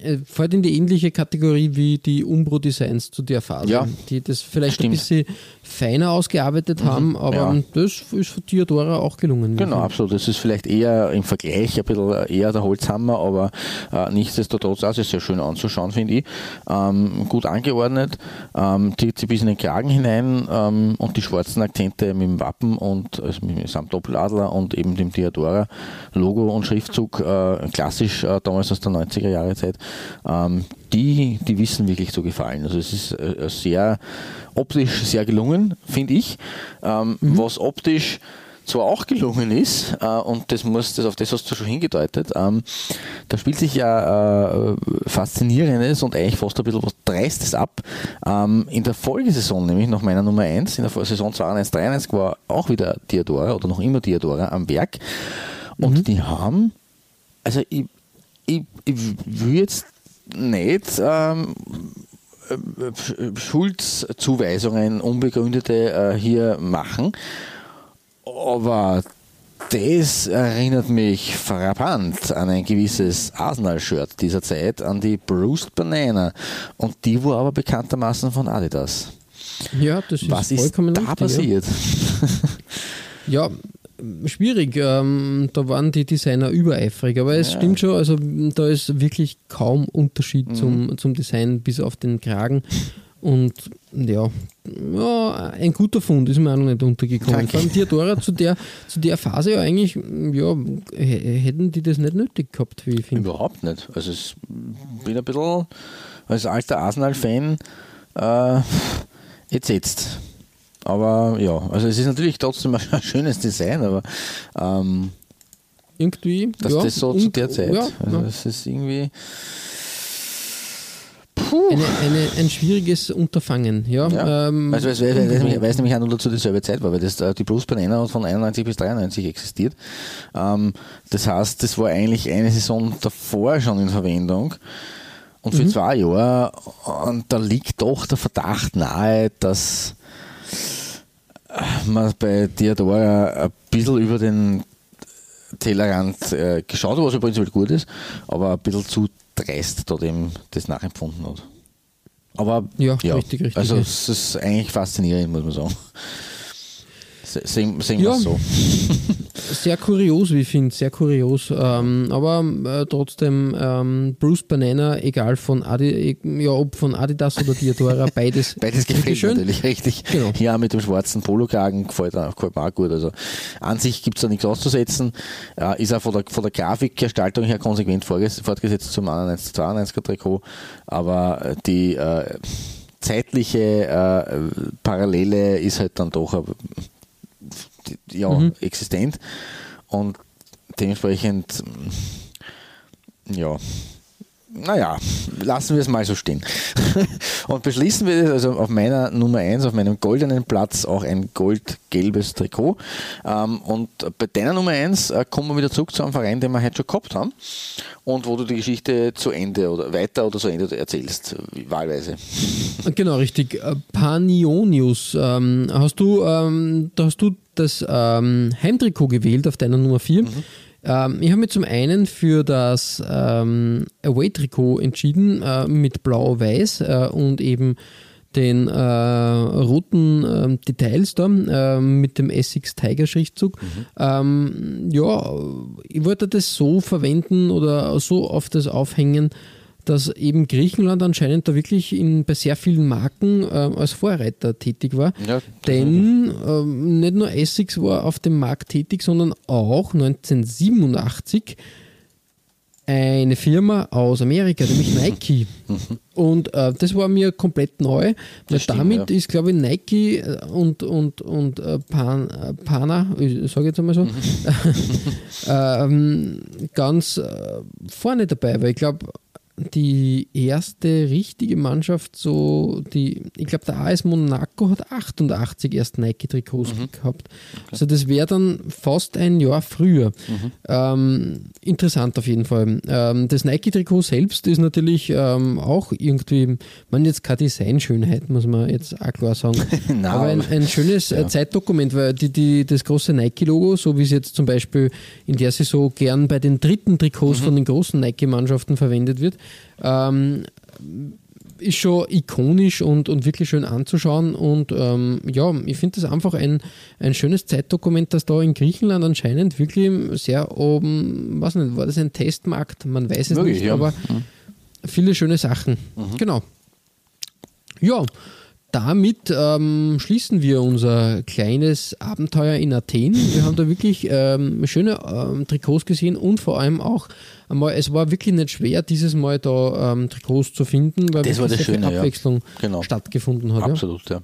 äh, fällt in die ähnliche Kategorie wie die Umbro-Designs zu der Phase, Ja, die das vielleicht stimmt. Ein bisschen feiner ausgearbeitet haben, aber ja. das ist von Theodora auch gelungen. Genau, absolut. Das ist vielleicht eher im Vergleich ein bisschen eher der Holzhammer, aber äh, nichtsdestotrotz auch sehr, sehr schön anzuschauen, finde ich. Ähm, gut angeordnet, ähm, die zieht bis in den Kragen hinein ähm, und die schwarzen Akzente mit dem Wappen und also mit dem samt Doppeladler und eben dem Theodora-Logo und Schriftzug, äh, klassisch äh, damals aus der 90er Jahre Zeit. Ähm, die, die wissen wirklich zu gefallen. Also es ist äh, sehr optisch sehr gelungen, finde ich. Ähm, Was optisch zwar auch gelungen ist, äh, und das muss, das, auf das hast du schon hingedeutet, ähm, da spielt sich ja äh, Faszinierendes und eigentlich fast ein bisschen was Dreistes ab. Ähm, in der Folgesaison, nämlich nach meiner Nummer 1, in der Saison 92-93 war auch wieder Diadora oder noch immer Diadora am Werk. Und die haben, also ich, ich, ich will jetzt nicht ähm, äh, Schuldzuweisungen, unbegründete äh, hier machen. Aber das erinnert mich frappant an ein gewisses Arsenal-Shirt dieser Zeit, an die Bruised Banana. Und die war aber bekanntermaßen von Adidas. Ja, das ist Was ist da richtig, passiert? Ja. ja, schwierig. Ähm, da waren die Designer übereifrig, aber es stimmt schon, also da ist wirklich kaum Unterschied Mhm. zum, zum Design bis auf den Kragen. Und ja, ja, ein guter Fund ist mir auch noch nicht untergekommen. Danke. Vor allem Diadora zu der, zu der Phase ja eigentlich, ja, hätten die das nicht nötig gehabt, wie ich finde. Überhaupt nicht. Also ich bin ein bisschen als alter Arsenal-Fan äh, entsetzt. Aber ja, also es ist natürlich trotzdem ein schönes Design, aber ähm, Irgendwie, dass ja, das so zu der Zeit, Ja, also ja. es ist irgendwie Eine, eine, ein schwieriges Unterfangen. Ja, Ja. ähm, also es weiß, nämlich- weiß nämlich auch nur dazu dieselbe Zeit war, weil das, äh, die Bruce Banana von 91 bis 93 existiert. Ähm, das heißt, das war eigentlich eine Saison davor schon in Verwendung und für zwei Jahre. Und da liegt doch der Verdacht nahe, dass man bei Diadora ein bisschen über den Tellerrand äh, geschaut was ja prinzipiell gut ist, aber ein bisschen zu dreist dort eben das nachempfunden hat. Aber Ja, richtig, richtig, Also ja. es ist eigentlich faszinierend, muss man sagen. Se- Sehen, sehen Ja. wir es so. Sehr kurios, wie ich finde, sehr kurios. Ähm, aber äh, trotzdem, ähm, Bruce Banana, egal von Adi, ja, ob von Adidas oder Diadora, beides, Beides gefällt mir natürlich richtig. Genau. Ja, mit dem schwarzen Polokragen gefällt, gefällt mir auch gut. Also an sich gibt es da nichts auszusetzen. Äh, ist auch von der, von der Grafikgestaltung her konsequent fortgesetzt zum 91 92er Trikot. Aber die äh, zeitliche äh, Parallele ist halt dann doch ja, Mhm. existent. Und dementsprechend, mm, ja, naja, lassen wir es mal so stehen. Und beschließen wir das also auf meiner Nummer 1, auf meinem goldenen Platz auch ein goldgelbes Trikot. Ähm, und bei deiner Nummer 1 äh, kommen wir wieder zurück zu einem Verein, den wir heute schon gehabt haben und wo du die Geschichte zu Ende oder weiter oder zu Ende erzählst, wahlweise. Genau, richtig. Äh, Panionius. Ähm, hast du, ähm, da hast du das ähm, Heimtrikot gewählt auf deiner Nummer 4. Ähm, ich habe mich zum einen für das ähm, Away-Trikot entschieden äh, mit blau-weiß äh, und eben den äh, roten ähm, Details da ähm, mit dem Essex Tiger Schriftzug. Ähm, ja, ich wollte das so verwenden oder so auf das aufhängen, dass eben Griechenland anscheinend da wirklich in, bei sehr vielen Marken äh, als Vorreiter tätig war. Ja, Denn ähm, nicht nur Essex war auf dem Markt tätig, sondern auch 1987 eine Firma aus Amerika, nämlich Nike. Und äh, das war mir komplett neu, weil stimmt, damit ja. ist, glaube ich, Nike äh, und, und, und äh, Pan, äh, Pana, ich sage jetzt einmal so, ähm, ganz äh, vorne dabei, weil ich glaube, die erste richtige Mannschaft, so die, ich glaube, der AS Monaco hat 88 erst Nike-Trikots gehabt. Also das wäre dann fast ein Jahr früher. Ähm, interessant auf jeden Fall. Ähm, das Nike-Trikot selbst ist natürlich ähm, auch irgendwie, man jetzt keine Designschönheit, muss man jetzt auch klar sagen. Nein, aber ein, ein schönes äh, Zeitdokument, weil die, die, das große Nike-Logo, so wie es jetzt zum Beispiel in der Saison gern bei den dritten Trikots von den großen Nike-Mannschaften verwendet wird, ähm, ist schon ikonisch und, und wirklich schön anzuschauen. Und ähm, ja, ich finde das einfach ein, ein schönes Zeitdokument, das da in Griechenland anscheinend wirklich sehr oben, was nicht, war das ein Testmarkt? Man weiß es Möglich, nicht, ja. aber viele schöne Sachen. Genau. Ja, damit ähm, schließen wir unser kleines Abenteuer in Athen. Wir haben da wirklich ähm, schöne ähm, Trikots gesehen und vor allem auch einmal, es war wirklich nicht schwer, dieses Mal da ähm, Trikots zu finden, weil Das wirklich war das Schöne, ja. Abwechslung Genau. stattgefunden hat. Ja. Absolut, ja.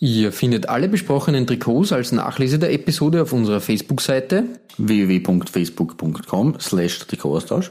Ihr findet alle besprochenen Trikots als Nachlese der Episode auf unserer Facebook-Seite, www.facebook.com slash Trikotaustausch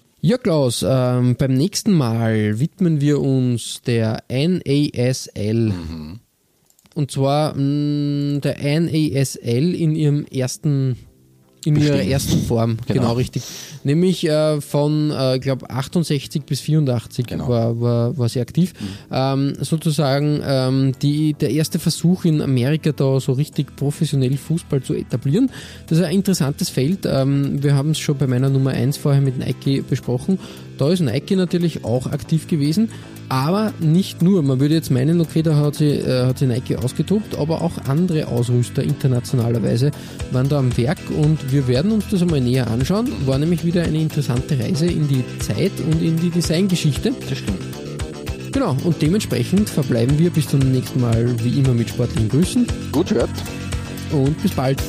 Ja, Klaus, ähm, beim nächsten Mal widmen wir uns der NASL. Mhm. Und zwar mh, der NASL in ihrem ersten in Bestimmt. ihrer ersten Form, genau, genau richtig. Nämlich äh, von, äh, glaube 68 bis 84 genau. war, war, war sie aktiv. Mhm. Ähm, sozusagen ähm, die, der erste Versuch in Amerika da so richtig professionell Fußball zu etablieren. Das ist ein interessantes Feld. Ähm, wir haben es schon bei meiner Nummer 1 vorher mit Nike besprochen. Da ist Nike natürlich auch aktiv gewesen, aber nicht nur. Man würde jetzt meinen, okay, da hat sie, äh, hat sie Nike ausgetobt, aber auch andere Ausrüster internationalerweise waren da am Werk und wir werden uns das einmal näher anschauen. War nämlich wieder eine interessante Reise in die Zeit und in die Designgeschichte. Das stimmt. Genau, und dementsprechend verbleiben wir bis zum nächsten Mal wie immer mit sportlichen Grüßen. Gut hört. Und bis bald.